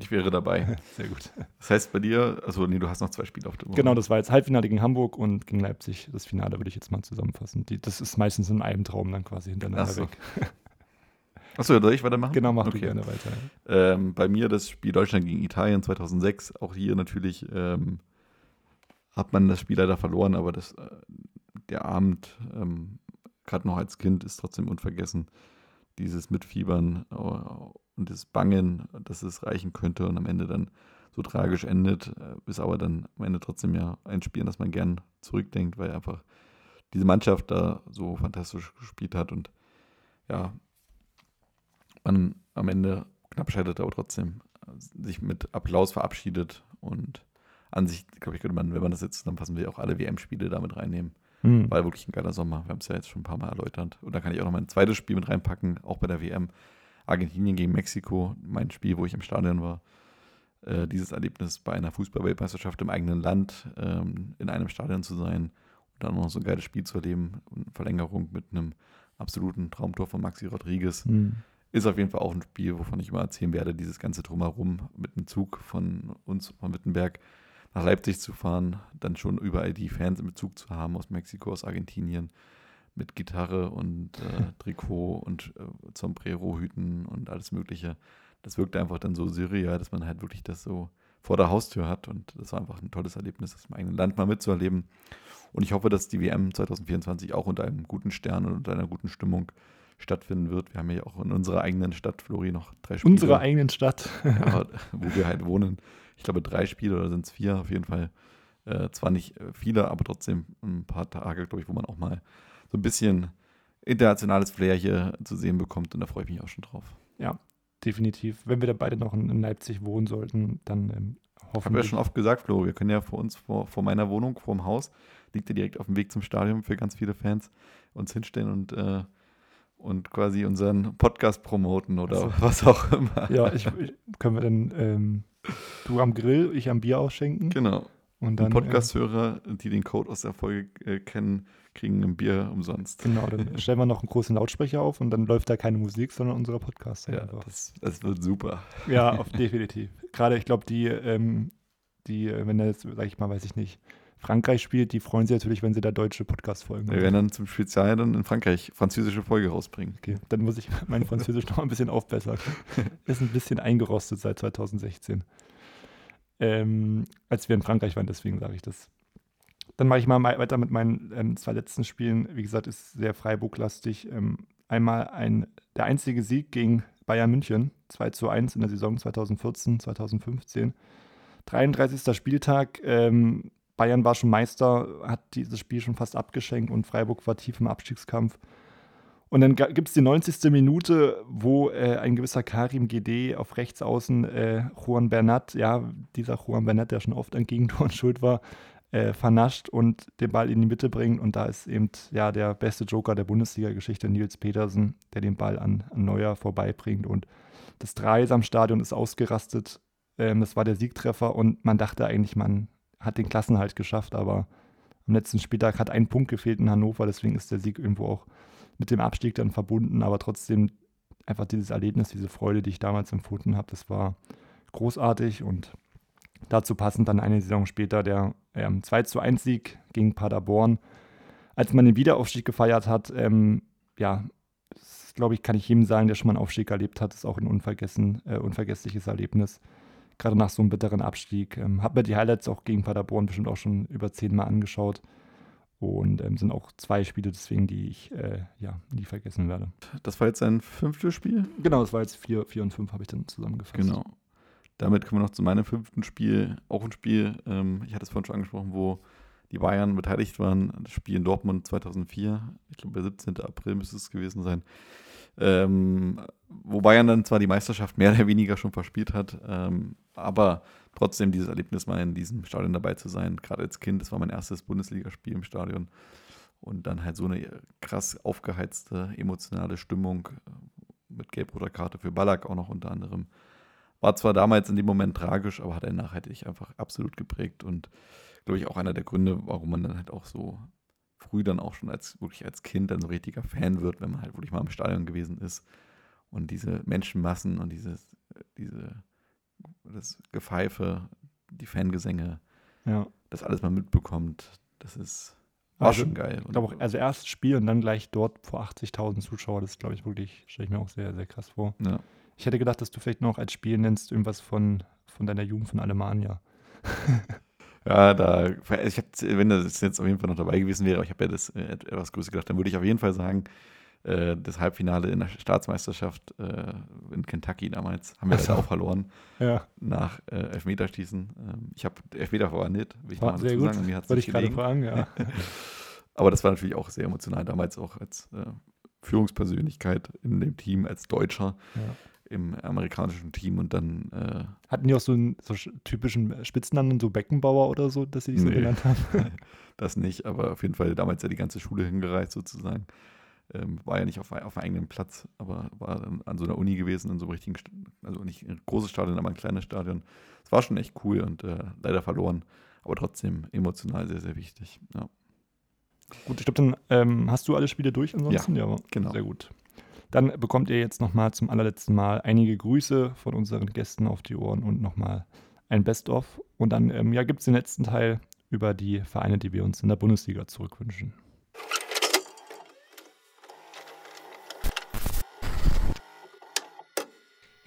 Ich wäre dabei. Sehr gut. Das heißt bei dir, also nee, du hast noch zwei Spiele auf der Uhr. Genau, das war jetzt Halbfinale gegen Hamburg und gegen Leipzig. Das Finale würde ich jetzt mal zusammenfassen. Die, das ist meistens in einem Traum dann quasi hintereinander Ach so. weg. Achso, soll ich weitermachen? Genau, mach Okay. gerne weiter. Ähm, bei mir das Spiel Deutschland gegen Italien 2006. Auch hier natürlich ähm, hat man das Spiel leider verloren, aber das, äh, der Abend, ähm, gerade noch als Kind, ist trotzdem unvergessen. Dieses Mitfiebern äh, und das Bangen, dass es reichen könnte und am Ende dann so tragisch endet, äh, ist aber dann am Ende trotzdem ja ein Spiel, an das man gern zurückdenkt, weil einfach diese Mannschaft da so fantastisch gespielt hat und ja, man am Ende knapp scheitert, aber trotzdem äh, sich mit Applaus verabschiedet und an sich, glaube ich, könnte man, wenn man das jetzt zusammenfassen will, auch alle WM-Spiele damit reinnehmen. Hm. War wirklich ein geiler Sommer. Wir haben es ja jetzt schon ein paar Mal erläutert. Und da kann ich auch noch mein zweites Spiel mit reinpacken, auch bei der WM. Argentinien gegen Mexiko, mein Spiel, wo ich im Stadion war. Äh, dieses Erlebnis bei einer Fußball-Weltmeisterschaft im eigenen Land ähm, in einem Stadion zu sein und dann noch so ein geiles Spiel zu erleben und Verlängerung mit einem absoluten Traumtor von Maxi Rodriguez. Hm. Ist auf jeden Fall auch ein Spiel, wovon ich immer erzählen werde, dieses ganze Drumherum mit dem Zug von uns von Wittenberg nach Leipzig zu fahren, dann schon überall die Fans im Bezug zu haben aus Mexiko, aus Argentinien, mit Gitarre und äh, Trikot und äh, Sombrero-Hüten und alles Mögliche. Das wirkt einfach dann so surreal, dass man halt wirklich das so vor der Haustür hat und das war einfach ein tolles Erlebnis, das im eigenen Land mal mitzuerleben. Und ich hoffe, dass die WM 2024 auch unter einem guten Stern und unter einer guten Stimmung stattfinden wird. Wir haben ja auch in unserer eigenen Stadt, Flori, noch drei Spiele. Unsere eigenen Stadt. ja, wo wir halt wohnen. Ich glaube, drei Spiele oder sind es vier auf jeden Fall. Äh, zwar nicht äh, viele, aber trotzdem ein paar Tage, glaube ich, wo man auch mal so ein bisschen internationales Flair hier zu sehen bekommt. Und da freue ich mich auch schon drauf. Ja, definitiv. Wenn wir da beide noch in, Leipzig wohnen sollten, dann ähm, hoffen Haben wir ja schon oft gesagt, Flo, wir können ja vor uns, vor, vor meiner Wohnung, vor dem Haus, liegt ja direkt auf dem Weg zum Stadion für ganz viele Fans, uns hinstellen und, äh, und quasi unseren Podcast promoten oder Also, was auch immer. Ja, ich, ich, können wir dann ähm, du am Grill, ich am Bier ausschenken. Genau. Und dann, Und Podcast-Hörer, die den Code aus der Folge äh, kennen, kriegen ein Bier umsonst. Genau, dann stellen wir noch einen großen Lautsprecher auf und dann läuft da keine Musik, sondern unsere Podcast. Ja, das, das wird super. Ja, auf, definitiv. Gerade, ich glaube, die, ähm, die, äh, wenn er jetzt, sag ich mal, weiß ich nicht, Frankreich spielt, die freuen sich natürlich, wenn sie da deutsche Podcast-Folgen Wir werden dann zum Spezial dann in Frankreich französische Folge rausbringen. Okay, dann muss ich mein Französisch noch ein bisschen aufbessern. Ist ein bisschen eingerostet seit 2016. Ähm, als wir in Frankreich waren, deswegen sage ich das. Dann mache ich mal weiter mit meinen ähm, zwei letzten Spielen. Wie gesagt, ist sehr Freiburg-lastig. Ähm, einmal ein, der einzige Sieg gegen Bayern München, 2 zu 1 in der Saison 2014, 2015. 33. Spieltag. Ähm, Bayern war schon Meister, hat dieses Spiel schon fast abgeschenkt und Freiburg war tief im Abstiegskampf. Und dann gibt es die 90. Minute, wo äh, ein gewisser Karim GD auf rechts außen äh, Juan Bernat, ja, dieser Juan Bernat, der schon oft an Gegentoren schuld war, äh, vernascht und den Ball in die Mitte bringt. Und da ist eben ja der beste Joker der Bundesliga-Geschichte, Nils Petersen, der den Ball an, an Neuer vorbeibringt. Und das Dreis am Stadion ist ausgerastet. Ähm, das war der Siegtreffer und man dachte eigentlich, man hat den Klassenhalt geschafft, aber am letzten Spieltag hat ein Punkt gefehlt in Hannover, deswegen ist der Sieg irgendwo auch mit dem Abstieg dann verbunden, aber trotzdem einfach dieses Erlebnis, diese Freude, die ich damals empfunden habe, das war großartig und dazu passend dann eine Saison später der ähm, 2 zu 1 Sieg gegen Paderborn. Als man den Wiederaufstieg gefeiert hat, ähm, ja, glaube ich, kann ich jedem sagen, der schon mal einen Aufstieg erlebt hat, ist auch ein unvergessen, äh, unvergessliches Erlebnis. Gerade nach so einem bitteren Abstieg. Ähm, habe mir die Highlights auch gegen Paderborn bestimmt auch schon über zehnmal angeschaut. Und ähm, sind auch zwei Spiele deswegen, die ich äh, ja, nie vergessen werde. Das war jetzt ein fünftes Spiel? Genau, das war jetzt vier, vier und fünf, habe ich dann zusammengefasst. Genau. Damit kommen wir noch zu meinem fünften Spiel. Auch ein Spiel, ähm, ich hatte es vorhin schon angesprochen, wo die Bayern beteiligt waren. Das Spiel in Dortmund 2004, ich glaube der 17. April müsste es gewesen sein. Ähm, wo Bayern dann zwar die Meisterschaft mehr oder weniger schon verspielt hat, ähm, aber trotzdem dieses Erlebnis mal in diesem Stadion dabei zu sein, gerade als Kind, das war mein erstes Bundesligaspiel im Stadion und dann halt so eine krass aufgeheizte emotionale Stimmung äh, mit gelb-roter Karte für Ballack auch noch unter anderem. War zwar damals in dem Moment tragisch, aber hat er nachhaltig einfach absolut geprägt und glaube ich auch einer der Gründe, warum man dann halt auch so früh dann auch schon als wirklich als Kind dann so richtiger Fan wird, wenn man halt wirklich mal im Stadion gewesen ist und diese Menschenmassen und dieses, diese, das Gepfeife, die Fangesänge, Ja. das alles mal mitbekommt, das ist war Also, schon geil. Ich glaube auch, also erstes Spiel und dann gleich dort vor 80.000 Zuschauer, das glaube ich, wirklich, stelle ich mir auch sehr, sehr krass vor. Ja. Ich hätte gedacht, dass du vielleicht noch als Spiel nennst, irgendwas von, von deiner Jugend von Alemannia. Ja, da, ich hab, wenn das jetzt auf jeden Fall noch dabei gewesen wäre, aber ich habe ja das äh, etwas größer gedacht, dann würde ich auf jeden Fall sagen, äh, das Halbfinale in der Staatsmeisterschaft äh, in Kentucky damals haben wir so. leider auch verloren. Ja. Nach äh, Elfmeterschießen. Ähm, ich habe Elfmeter verwandelt, will ich War mal sehr dazu gut. sagen. Mir hat's Wollte ich gerade fragen, ja. aber das war natürlich auch sehr emotional, damals auch als äh, Führungspersönlichkeit in dem Team, als Deutscher Ja. Im amerikanischen Team und dann äh, Hatten die auch so einen so sch- typischen Spitznamen, so Beckenbauer oder so, dass sie dich so Nee. genannt haben? das nicht, aber auf jeden Fall damals ja die ganze Schule hingereist sozusagen. Ähm, war ja nicht auf, auf einem eigenen Platz, aber war an so einer Uni gewesen, in so einem richtigen, also nicht ein großes Stadion, aber ein kleines Stadion. Es war schon echt cool und äh, leider verloren, aber trotzdem emotional sehr, sehr wichtig. Ja. Gut, ich glaube, dann ähm, hast du alle Spiele durch ansonsten? Ja, genau. Sehr gut. Dann bekommt ihr jetzt nochmal zum allerletzten Mal einige Grüße von unseren Gästen auf die Ohren und nochmal ein Best-of. Und dann ähm, ja, gibt es den letzten Teil über die Vereine, die wir uns in der Bundesliga zurückwünschen.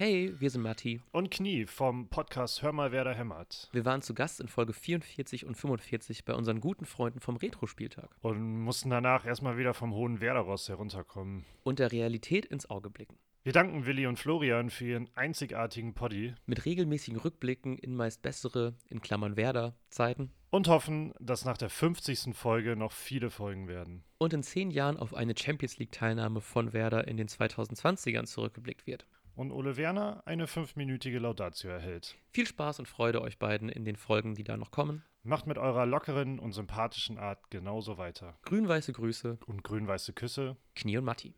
Hey, wir sind Matti. Und Knie vom Podcast Hör mal, wer da hämmert. Wir waren zu Gast in Folge 44 und 45 bei unseren guten Freunden vom Retro-Spieltag. Und mussten danach erstmal wieder vom hohen Werdeross herunterkommen. Und der Realität ins Auge blicken. Wir danken Willi und Florian für ihren einzigartigen Poddy Mit regelmäßigen Rückblicken in meist bessere, in Klammern Werder, Zeiten. und hoffen, dass nach der 50. Folge noch viele Folgen werden. Und in zehn Jahren auf eine Champions League-Teilnahme von Werder in den 2020ern zurückgeblickt wird. Und Ole Werner eine fünfminütige Laudatio erhält. Viel Spaß und Freude euch beiden in den Folgen, die da noch kommen. Macht mit eurer lockeren und sympathischen Art genauso weiter. Grün-weiße Grüße. Und grün-weiße Küsse. Knie und Matti.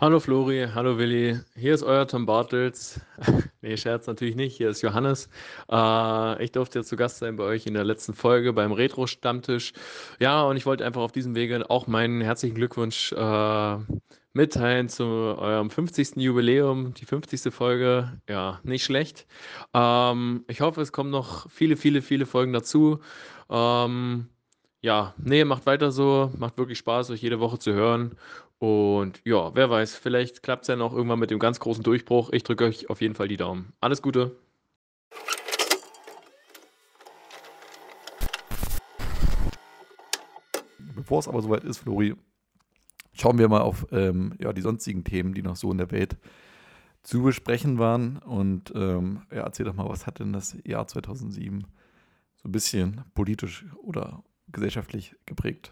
Hallo Flori, hallo Willi, hier ist euer Tom Bartels. nee, Scherz natürlich nicht, hier ist Johannes. Äh, ich durfte jetzt zu Gast sein bei euch in der letzten Folge beim Retro-Stammtisch. Ja, und ich wollte einfach auf diesem Wege auch meinen herzlichen Glückwunsch äh, mitteilen zu eurem 50. Jubiläum, die 50. Folge. Ja, nicht schlecht. Ähm, ich hoffe, es kommen noch viele, viele, viele Folgen dazu. Ähm, ja, nee, macht weiter so. Macht wirklich Spaß, euch jede Woche zu hören. Und ja, wer weiß, vielleicht klappt es ja noch irgendwann mit dem ganz großen Durchbruch. Ich drücke euch auf jeden Fall die Daumen. Alles Gute. Bevor es aber soweit ist, Flori, schauen wir mal auf ähm, ja, die sonstigen Themen, die noch so in der Welt zu besprechen waren. Und ähm, ja, erzähl doch mal, was hat denn das Jahr 2007 so ein bisschen politisch oder gesellschaftlich geprägt?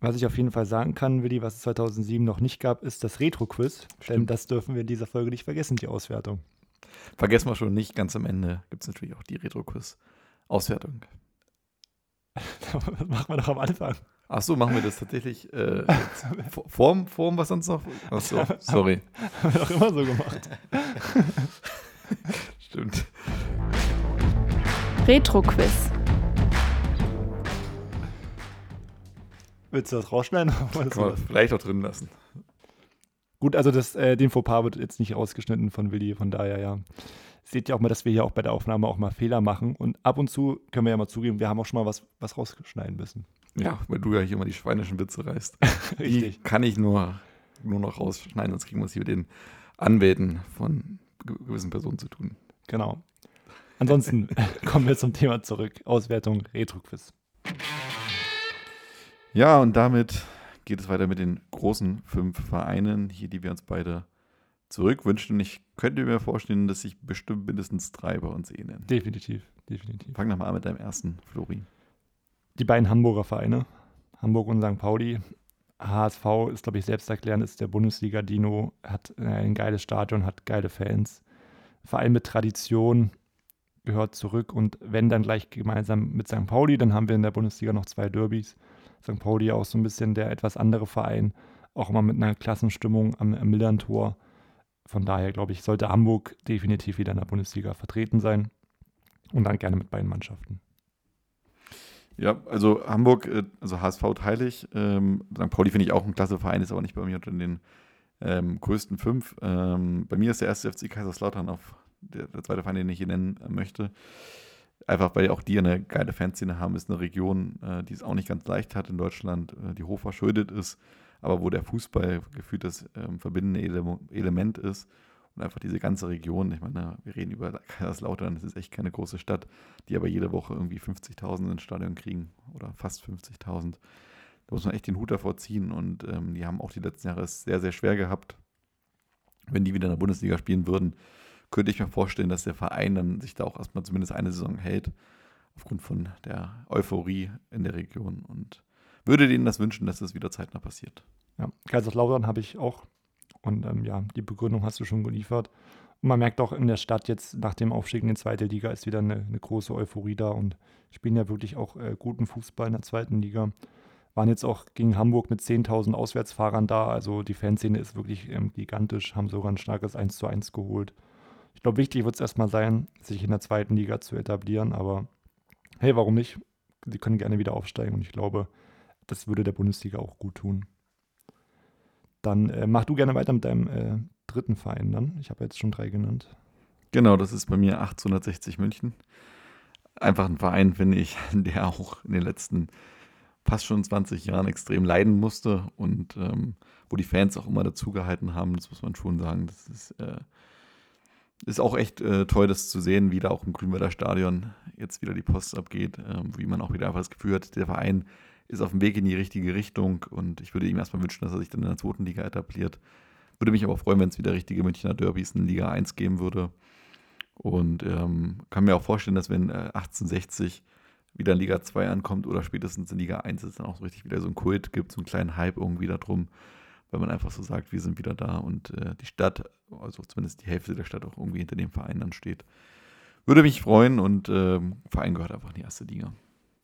Was ich auf jeden Fall sagen kann, Willi, was es 2007 noch nicht gab, ist das Retro-Quiz. Denn das dürfen wir in dieser Folge nicht vergessen, die Auswertung. Vergessen wir schon nicht, ganz am Ende gibt es natürlich auch die Retro-Quiz-Auswertung. das machen wir doch am Anfang. Ach so, machen wir das tatsächlich äh, vorm, vorm, was sonst noch? Ach so, sorry. Haben wir doch immer so gemacht. Stimmt. Retro-Quiz. Willst du das rausschneiden? Kann man vielleicht auch drin lassen. Gut, also das, äh, den Fauxpas wird jetzt nicht rausgeschnitten von Willi, von daher ja. Seht ihr auch mal, dass wir hier auch bei der Aufnahme auch mal Fehler machen. Und ab und zu können wir ja mal zugeben, wir haben auch schon mal was, was rausschneiden müssen. Ja, weil du ja hier immer die schweinischen Witze reißt. Richtig. Die kann ich nur, nur noch rausschneiden, sonst kriegen wir es hier mit den Anwälten von ge- gewissen Personen zu tun. Genau. Ansonsten kommen wir zum Thema zurück. Auswertung Retro-Quiz. Ja, und damit geht es weiter mit den großen fünf Vereinen, hier, die wir uns beide zurückwünschen. Und ich könnte mir vorstellen, dass sich bestimmt mindestens drei bei uns ähneln. Definitiv, definitiv. Fang doch mal an mit deinem ersten, Flori. die beiden Hamburger Vereine, Hamburg und St. Pauli. HSV ist, glaube ich, selbsterklärend, ist der Bundesliga-Dino, hat äh, ein geiles Stadion, hat geile Fans. Verein mit Tradition gehört zurück und wenn dann gleich gemeinsam mit St. Pauli, dann haben wir in der Bundesliga noch zwei Derbys. St. Pauli auch so ein bisschen der etwas andere Verein, auch immer mit einer Klassenstimmung am, am Millern-Tor. Von daher, glaube ich, sollte Hamburg definitiv wieder in der Bundesliga vertreten sein und dann gerne mit beiden Mannschaften. Ja, also Hamburg, äh, also HSV teile ich. Ähm, St. Pauli finde ich auch ein klasse Verein, ist aber nicht bei mir unter den ähm, größten fünf. Ähm, bei mir ist der erste FC Kaiserslautern auf der, der, zweite Verein, den ich hier nennen äh, möchte. Einfach weil auch die eine geile Fanszene haben, ist eine Region, äh, die es auch nicht ganz leicht hat in Deutschland, äh, die hoch verschuldet ist, aber wo der Fußball gefühlt das ähm, verbindende Ele Element ist und einfach diese ganze Region, ich meine, wir reden über Kaiserslautern, das ist echt keine große Stadt, die aber jede Woche irgendwie 50.000 ins Stadion kriegen oder fast 50.000. Da muss man echt den Hut davor ziehen und ähm, die haben auch die letzten Jahre es sehr, sehr schwer gehabt. Wenn die wieder in der Bundesliga spielen würden, könnte ich mir vorstellen, dass der Verein dann sich da auch erstmal zumindest eine Saison hält, aufgrund von der Euphorie in der Region und würde denen das wünschen, dass das wieder zeitnah passiert. Ja, Kaiserslautern habe ich auch und ähm, ja, die Begründung hast du schon geliefert. Und man merkt auch in der Stadt jetzt nach dem Aufstieg in die zweite Liga ist wieder eine, eine große Euphorie da und spielen ja wirklich auch äh, guten Fußball in der zweiten Liga. Waren jetzt auch gegen Hamburg mit 10.000 Auswärtsfahrern da. Also die Fanszene ist wirklich ähm, gigantisch, haben sogar ein starkes 1 zu 1 geholt. Ich glaube, wichtig wird es erstmal sein, sich in der zweiten Liga zu etablieren, aber hey, warum nicht? Sie können gerne wieder aufsteigen und ich glaube, das würde der Bundesliga auch gut tun. Dann äh, mach du gerne weiter mit deinem äh, dritten Verein dann. Ich habe jetzt schon drei genannt. Genau, das ist bei mir 1860 München. Einfach ein Verein, finde ich, der auch in den letzten fast schon 20 Jahren extrem leiden musste und ähm, wo die Fans auch immer dazugehalten haben, das muss man schon sagen. Das ist, äh, ist auch echt äh, toll, das zu sehen, wie da auch im Grünwalder Stadion jetzt wieder die Post abgeht, äh, wie man auch wieder einfach das Gefühl hat, der Verein ist auf dem Weg in die richtige Richtung und ich würde ihm erstmal wünschen, dass er sich dann in der zweiten Liga etabliert. Würde mich aber freuen, wenn es wieder richtige Münchner Derbys in Liga 1 geben würde. Und ähm, kann mir auch vorstellen, dass wenn äh, 1860 wieder in Liga 2 ankommt oder spätestens in Liga 1 es dann auch so richtig wieder so ein Kult gibt, so einen kleinen Hype irgendwie darum, weil man einfach so sagt, wir sind wieder da und äh, die Stadt, also zumindest die Hälfte der Stadt auch irgendwie hinter dem Verein dann steht. Würde mich freuen und äh, Verein gehört einfach in die erste Liga.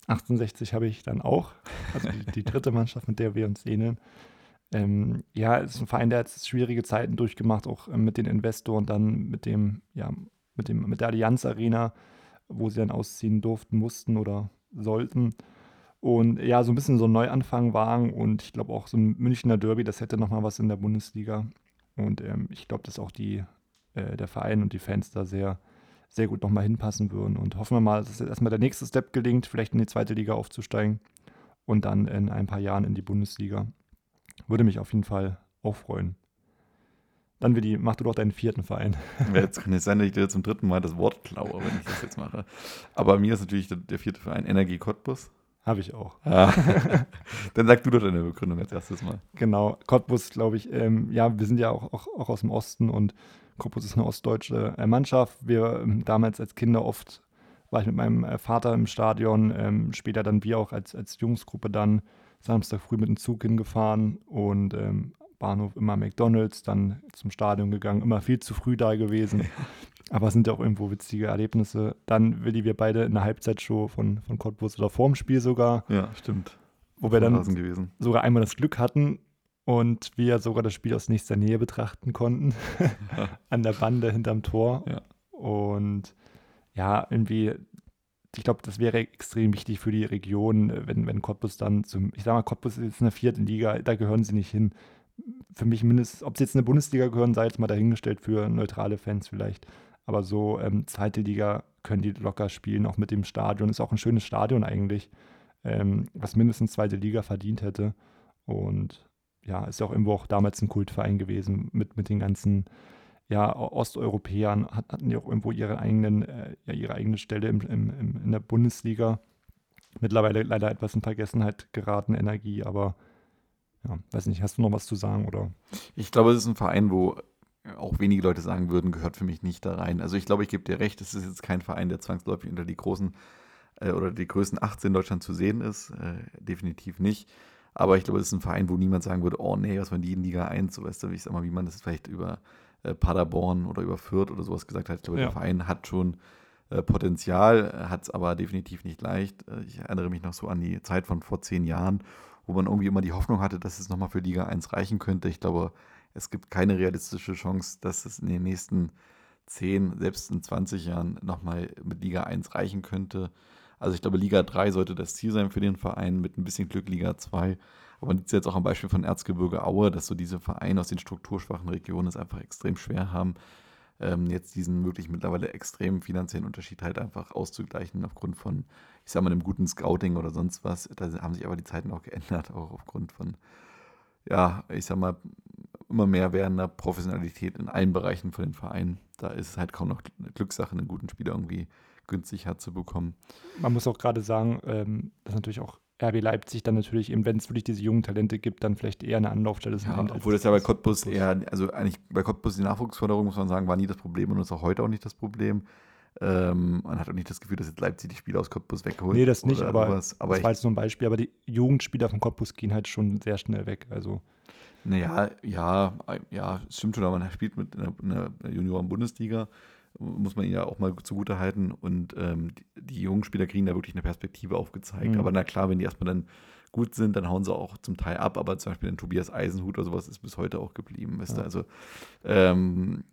68 habe ich dann auch, also die, die dritte Mannschaft, mit der wir uns ähneln. Ähm, ja, es ist ein Verein, der jetzt schwierige Zeiten durchgemacht, auch äh, mit den Investoren, dann mit dem, ja, mit dem, mit der Allianz Arena, wo sie dann ausziehen durften, mussten oder sollten. Und ja, so ein bisschen so ein Neuanfang wagen und ich glaube auch so ein Münchner Derby, das hätte nochmal was in der Bundesliga. Und ähm, ich glaube, dass auch die, äh, der Verein und die Fans da sehr, sehr gut nochmal hinpassen würden. Und hoffen wir mal, dass erstmal der nächste Step gelingt, vielleicht in die zweite Liga aufzusteigen und dann in ein paar Jahren in die Bundesliga. Würde mich auf jeden Fall auch freuen. Dann, Willi, mach du doch deinen vierten Verein. Jetzt kann es sein, dass ich dir zum dritten Mal das Wort klaue, wenn ich das jetzt mache. Aber mir ist natürlich der, der vierte Verein Energie Cottbus. Habe ich auch. Ja. Dann sag du doch deine Begründung als erstes Mal. Genau, Cottbus, glaube ich, ähm, ja, wir sind ja auch, auch, auch aus dem Osten und Cottbus ist eine ostdeutsche äh, Mannschaft. Wir ähm, damals als Kinder oft war ich mit meinem äh, Vater im Stadion, ähm, später dann wir auch als, als Jungsgruppe dann Samstag früh mit dem Zug hingefahren und ähm, Bahnhof immer McDonalds, dann zum Stadion gegangen, immer viel zu früh da gewesen. Aber es sind ja auch irgendwo witzige Erlebnisse. Dann, Willi, wir beide in der Halbzeitshow von, von Cottbus oder vorm Spiel sogar. Ja, stimmt. Wo wir dann gewesen. sogar einmal das Glück hatten und wir sogar das Spiel aus nächster Nähe betrachten konnten. An der Bande hinterm Tor. Ja. Und ja, irgendwie, ich glaube, das wäre extrem wichtig für die Region, wenn, wenn Cottbus dann zum, ich sag mal, Cottbus ist jetzt in der vierten Liga, da gehören sie nicht hin. Für mich mindestens, ob sie jetzt in eine Bundesliga gehören, sei jetzt mal dahingestellt für neutrale Fans vielleicht. Aber so ähm, zweite Liga können die locker spielen, auch mit dem Stadion. Ist auch ein schönes Stadion eigentlich, ähm, was mindestens zweite Liga verdient hätte. Und ja, ist ja auch irgendwo auch damals ein Kultverein gewesen mit, mit den ganzen ja, Osteuropäern, hat, hatten ja auch irgendwo ihre, eigenen, äh, ja, ihre eigene Stelle im, im, im, in der Bundesliga. Mittlerweile leider etwas in Vergessenheit geraten, Energie, aber ja, weiß nicht, hast du noch was zu sagen oder? Ich glaube, es ist ein Verein, wo auch wenige Leute sagen würden, gehört für mich nicht da rein. Also ich glaube, ich gebe dir recht, es ist jetzt kein Verein, der zwangsläufig unter die großen äh, oder die größten 18 in Deutschland zu sehen ist. Äh, definitiv nicht. Aber ich glaube, es ist ein Verein, wo niemand sagen würde, oh nee, was waren die in Liga 1, so weißt du, wie ich sag mal, wie man das vielleicht über äh, Paderborn oder über Fürth oder sowas gesagt hat. Ich glaube, Ja. der Verein hat schon äh, Potenzial, hat es aber definitiv nicht leicht. Äh, ich erinnere mich noch so an die Zeit von vor zehn Jahren, wo man irgendwie immer die Hoffnung hatte, dass es nochmal für Liga 1 reichen könnte. Ich glaube, es gibt keine realistische Chance, dass es in den nächsten 10, selbst in 20 Jahren nochmal mit Liga 1 reichen könnte. Also ich glaube, Liga 3 sollte das Ziel sein für den Verein, mit ein bisschen Glück Liga 2. Aber man sieht es jetzt auch am Beispiel von Erzgebirge Aue, dass so diese Vereine aus den strukturschwachen Regionen es einfach extrem schwer haben, ähm, jetzt diesen wirklich mittlerweile extremen finanziellen Unterschied halt einfach auszugleichen aufgrund von, ich sag mal, einem guten Scouting oder sonst was. Da haben sich aber die Zeiten auch geändert, auch aufgrund von, ja, ich sag mal, immer mehr werdender Professionalität in allen Bereichen von den Vereinen. Da ist es halt kaum noch eine Glückssache, einen guten Spieler irgendwie günstig herzubekommen. Man muss auch gerade sagen, ähm, dass natürlich auch RB Leipzig dann natürlich eben, wenn es wirklich diese jungen Talente gibt, dann vielleicht eher eine Anlaufstelle Ja, sind. als- obwohl das ja bei Cottbus eher, also eigentlich bei Cottbus die Nachwuchsförderung, muss man sagen, war nie das Problem und ist auch heute auch nicht das Problem. Ähm, man hat auch nicht das Gefühl, dass jetzt Leipzig die Spieler aus Cottbus wegholt. Nee, das nicht, aber, aber das war jetzt nur ein Beispiel. Aber die Jugendspieler von Cottbus gehen halt schon sehr schnell weg. Also naja, ja, ja, stimmt schon, aber man spielt mit in der, Junioren-Bundesliga, muss man ihn ja auch mal zugute halten. Und ähm, die, die jungen Spieler kriegen da wirklich eine Perspektive aufgezeigt. Mhm. Aber na klar, wenn die erstmal dann gut sind, dann hauen sie auch zum Teil ab. Aber zum Beispiel den Tobias Eisenhut oder sowas ist bis heute auch geblieben. Weißt du? Ja. Also, ähm,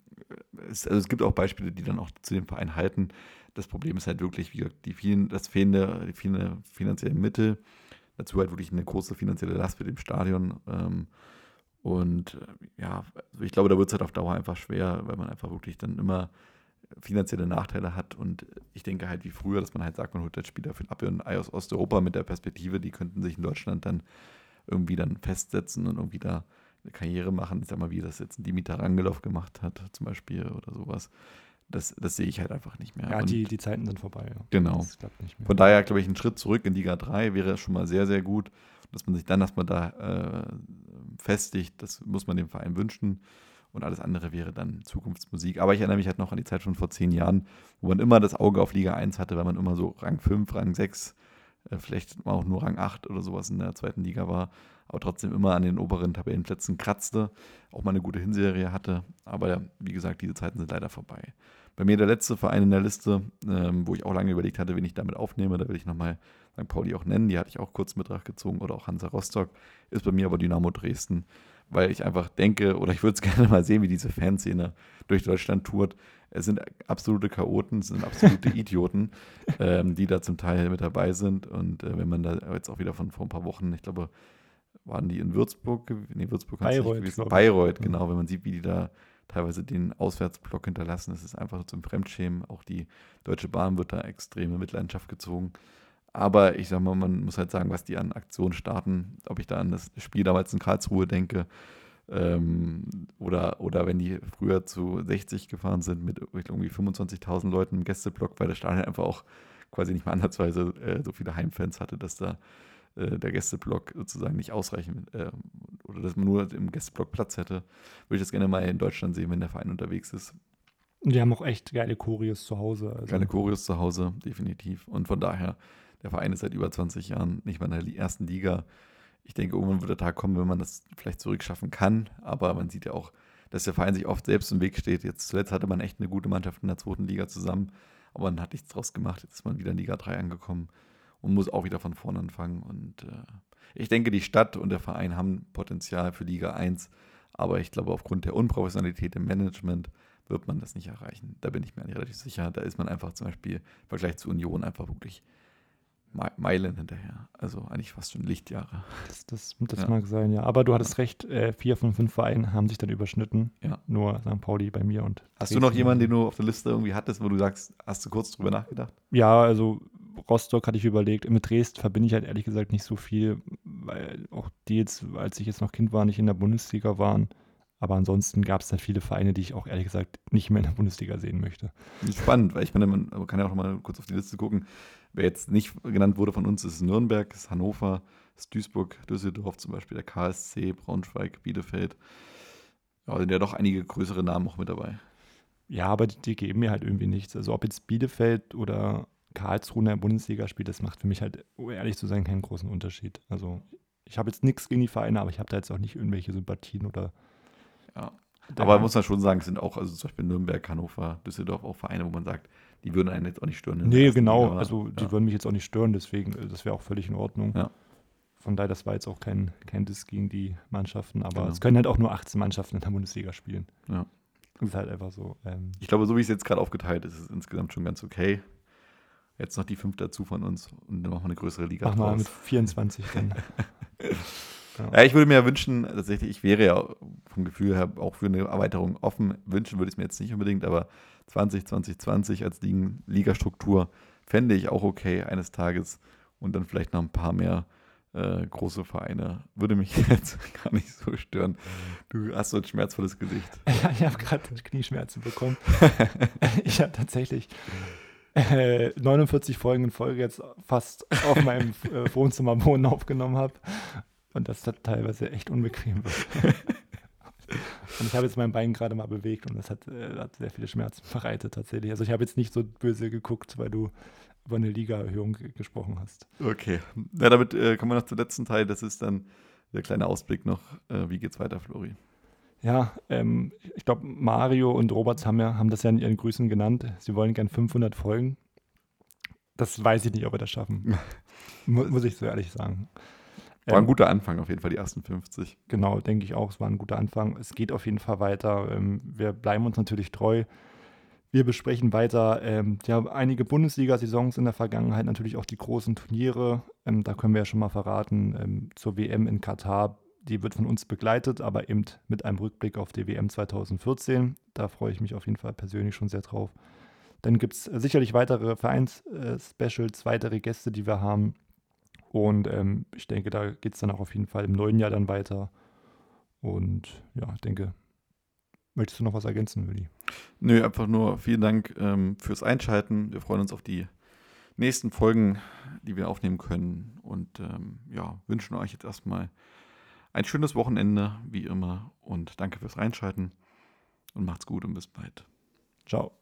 es, also es gibt auch Beispiele, die dann auch zu dem Verein halten. Das Problem ist halt wirklich, wie gesagt, die vielen, das fehlende, die fehlende finanziellen Mittel. Dazu halt wirklich eine große finanzielle Last für dem Stadion. Ähm, und ja, also ich glaube, da wird es halt auf Dauer einfach schwer, weil man einfach wirklich dann immer finanzielle Nachteile hat. Und ich denke halt wie früher, dass man halt sagt, man holt jetzt Spieler für Ab und Ei aus Osteuropa mit der Perspektive, die könnten sich in Deutschland dann irgendwie dann festsetzen und irgendwie da eine Karriere machen. Ich sag mal, wie das jetzt ein Dimitar Rangelov gemacht hat, zum Beispiel oder sowas. Das, das sehe ich halt einfach nicht mehr. ja, Und- die, die Zeiten sind vorbei. Ja. Genau. Von daher glaube ich, ein Schritt zurück in Liga 3 wäre schon mal sehr, sehr gut. Dass man sich dann erstmal da äh, festigt, das muss man dem Verein wünschen. Und alles andere wäre dann Zukunftsmusik. Aber ich erinnere mich halt noch an die Zeit von vor zehn Jahren, wo man immer das Auge auf Liga 1 hatte, weil man immer so Rang 5, Rang 6, äh, vielleicht auch nur Rang 8 oder sowas in der zweiten Liga war, aber trotzdem immer an den oberen Tabellenplätzen kratzte, auch mal eine gute Hinserie hatte. Aber wie gesagt, diese Zeiten sind leider vorbei. Bei mir der letzte Verein in der Liste, ähm, wo ich auch lange überlegt hatte, wen ich damit aufnehme, da will ich nochmal St. Pauli auch nennen, die hatte ich auch kurz mit Betracht gezogen oder auch Hansa Rostock, ist bei mir aber Dynamo Dresden, weil ich einfach denke, oder ich würde es gerne mal sehen, wie diese Fanszene durch Deutschland tourt. Es sind absolute Chaoten, es sind absolute Idioten, ähm, die da zum Teil mit dabei sind. Und äh, wenn man da jetzt auch wieder von vor ein paar Wochen, ich glaube, waren die in Würzburg, nee, Würzburg kann's nicht Bayreuth, gewesen. Bayreuth, Ja. genau, wenn man sieht, wie die da teilweise den Auswärtsblock hinterlassen, das ist einfach zum Fremdschämen. Auch die Deutsche Bahn wird da extreme Mitleidenschaft gezogen. Aber ich sag mal, man muss halt sagen, was die an Aktionen starten, ob ich da an das Spiel damals in Karlsruhe denke, ähm, oder, oder wenn die früher zu 60 gefahren sind mit irgendwie 25.000 Leuten im Gästeblock, weil das Stadion einfach auch quasi nicht mehr ansatzweise äh, so viele Heimfans hatte, dass da äh, der Gästeblock sozusagen nicht ausreichend äh, oder dass man nur im Gästeblock Platz hätte. Würde ich das gerne mal in Deutschland sehen, wenn der Verein unterwegs ist. Und die haben auch echt geile Choreos zu Hause. Also. Keine Choreos zu Hause, definitiv. Und von daher, der Verein ist seit über 20 Jahren nicht mehr in der ersten Liga. Ich denke, irgendwann wird der Tag kommen, wenn man das vielleicht zurückschaffen kann. Aber man sieht ja auch, dass der Verein sich oft selbst im Weg steht. Jetzt zuletzt hatte man echt eine gute Mannschaft in der zweiten Liga zusammen, aber man hat nichts draus gemacht. Jetzt ist man wieder in Liga 3 angekommen und muss auch wieder von vorne anfangen. Und äh, ich denke, die Stadt und der Verein haben Potenzial für Liga 1, aber ich glaube, aufgrund der Unprofessionalität im Management wird man das nicht erreichen. Da bin ich mir eigentlich relativ sicher. Da ist man einfach zum Beispiel im Vergleich zu Union einfach wirklich Me- Meilen hinterher. Also eigentlich fast schon Lichtjahre. Das, das, das Ja. mag sein, ja. Aber du hattest recht, äh, vier von fünf Vereinen haben sich dann überschnitten. Ja. Nur St. Pauli bei mir und. Hast du noch Dresden. jemanden, den du auf der Liste irgendwie hattest, wo du sagst, hast du kurz drüber nachgedacht? Ja, also Rostock hatte ich überlegt. Mit Dresden verbinde ich halt ehrlich gesagt nicht so viel, weil auch die jetzt, als ich jetzt noch Kind war, nicht in der Bundesliga waren. Aber ansonsten gab es da viele Vereine, die ich auch ehrlich gesagt nicht mehr in der Bundesliga sehen möchte. Spannend, weil ich meine, man man kann ja auch noch mal kurz auf die Liste gucken. Wer jetzt nicht genannt wurde von uns, ist Nürnberg, ist Hannover, ist Duisburg, Düsseldorf zum Beispiel, der KSC, Braunschweig, Bielefeld. Ja, sind ja doch einige größere Namen auch mit dabei. Ja, aber die, die geben mir halt irgendwie nichts. Also ob jetzt Bielefeld oder Karlsruhe in der Bundesliga spielt, das macht für mich halt, um ehrlich zu sein, keinen großen Unterschied. Also ich habe jetzt nichts gegen die Vereine, aber ich habe da jetzt auch nicht irgendwelche Sympathien oder. Ja. Aber muss man schon sagen, es sind auch, also zum Beispiel Nürnberg, Hannover, Düsseldorf auch Vereine, wo man sagt, die würden einen jetzt auch nicht stören. Nee, genau. Liga, also die ja. würden mich jetzt auch nicht stören, deswegen, das wäre auch völlig in Ordnung. Ja. Von daher, das war jetzt auch kein, kein Diss gegen die Mannschaften, aber Genau. es können halt auch nur 18 Mannschaften in der Bundesliga spielen. Ja. Das ist halt einfach so. Ähm, Ich glaube, so wie es jetzt gerade aufgeteilt ist, ist es insgesamt schon ganz okay. Jetzt noch die fünf dazu von uns und dann machen wir eine größere Liga Mach mal draus. mit 24 dann. Ja. ich würde mir ja wünschen, tatsächlich, ich wäre ja vom Gefühl her auch für eine Erweiterung offen. Wünschen würde ich es mir jetzt nicht unbedingt, aber 20, 20, 20 als Ligastruktur fände ich auch okay eines Tages und dann vielleicht noch ein paar mehr äh, große Vereine. Würde mich jetzt gar nicht so stören. Du hast so ein schmerzvolles Gesicht. Ja, ich habe gerade Knieschmerzen bekommen. ich habe tatsächlich äh, 49 Folgen in Folge jetzt fast auf meinem äh, Wohnzimmerboden aufgenommen habe. Und das hat teilweise echt unbequem wird. Und ich habe jetzt mein Bein gerade mal bewegt und das hat, äh, hat sehr viele Schmerzen bereitet tatsächlich. Also ich habe jetzt nicht so böse geguckt, weil du über eine Ligaerhöhung ge- gesprochen hast. Okay. Ja, damit äh, kommen wir noch zum letzten Teil. Das ist dann der kleine Ausblick noch. Äh, wie geht's weiter, Flori? Ja, ähm, ich glaube, Mario und Robert haben, ja, haben das ja in ihren Grüßen genannt. Sie wollen gern 500 Folgen. Das weiß ich nicht, ob wir das schaffen. Mu muss ich so ehrlich sagen. War ein Ähm, guter Anfang auf jeden Fall, die ersten 50. Genau, denke ich auch. Es war ein guter Anfang. Es geht auf jeden Fall weiter. Ähm, wir bleiben uns natürlich treu. Wir besprechen weiter ähm, ja, einige Bundesliga-Saisons in der Vergangenheit, natürlich auch die großen Turniere. Ähm, da können wir ja schon mal verraten, ähm, zur WM in Katar, die wird von uns begleitet, aber eben mit einem Rückblick auf die WM 2014. Da freue ich mich auf jeden Fall persönlich schon sehr drauf. Dann gibt es sicherlich weitere Vereins-Specials, weitere Gäste, die wir haben. Und ähm, ich denke, da geht es dann auch auf jeden Fall im neuen Jahr dann weiter. Und ja, ich denke, möchtest du noch was ergänzen, Willi? Nö, einfach nur vielen Dank ähm, fürs Einschalten. Wir freuen uns auf die nächsten Folgen, die wir aufnehmen können. Und ähm, ja, wünschen euch jetzt erstmal ein schönes Wochenende, wie immer. Und danke fürs Reinschalten. Und macht's gut und bis bald. Ciao.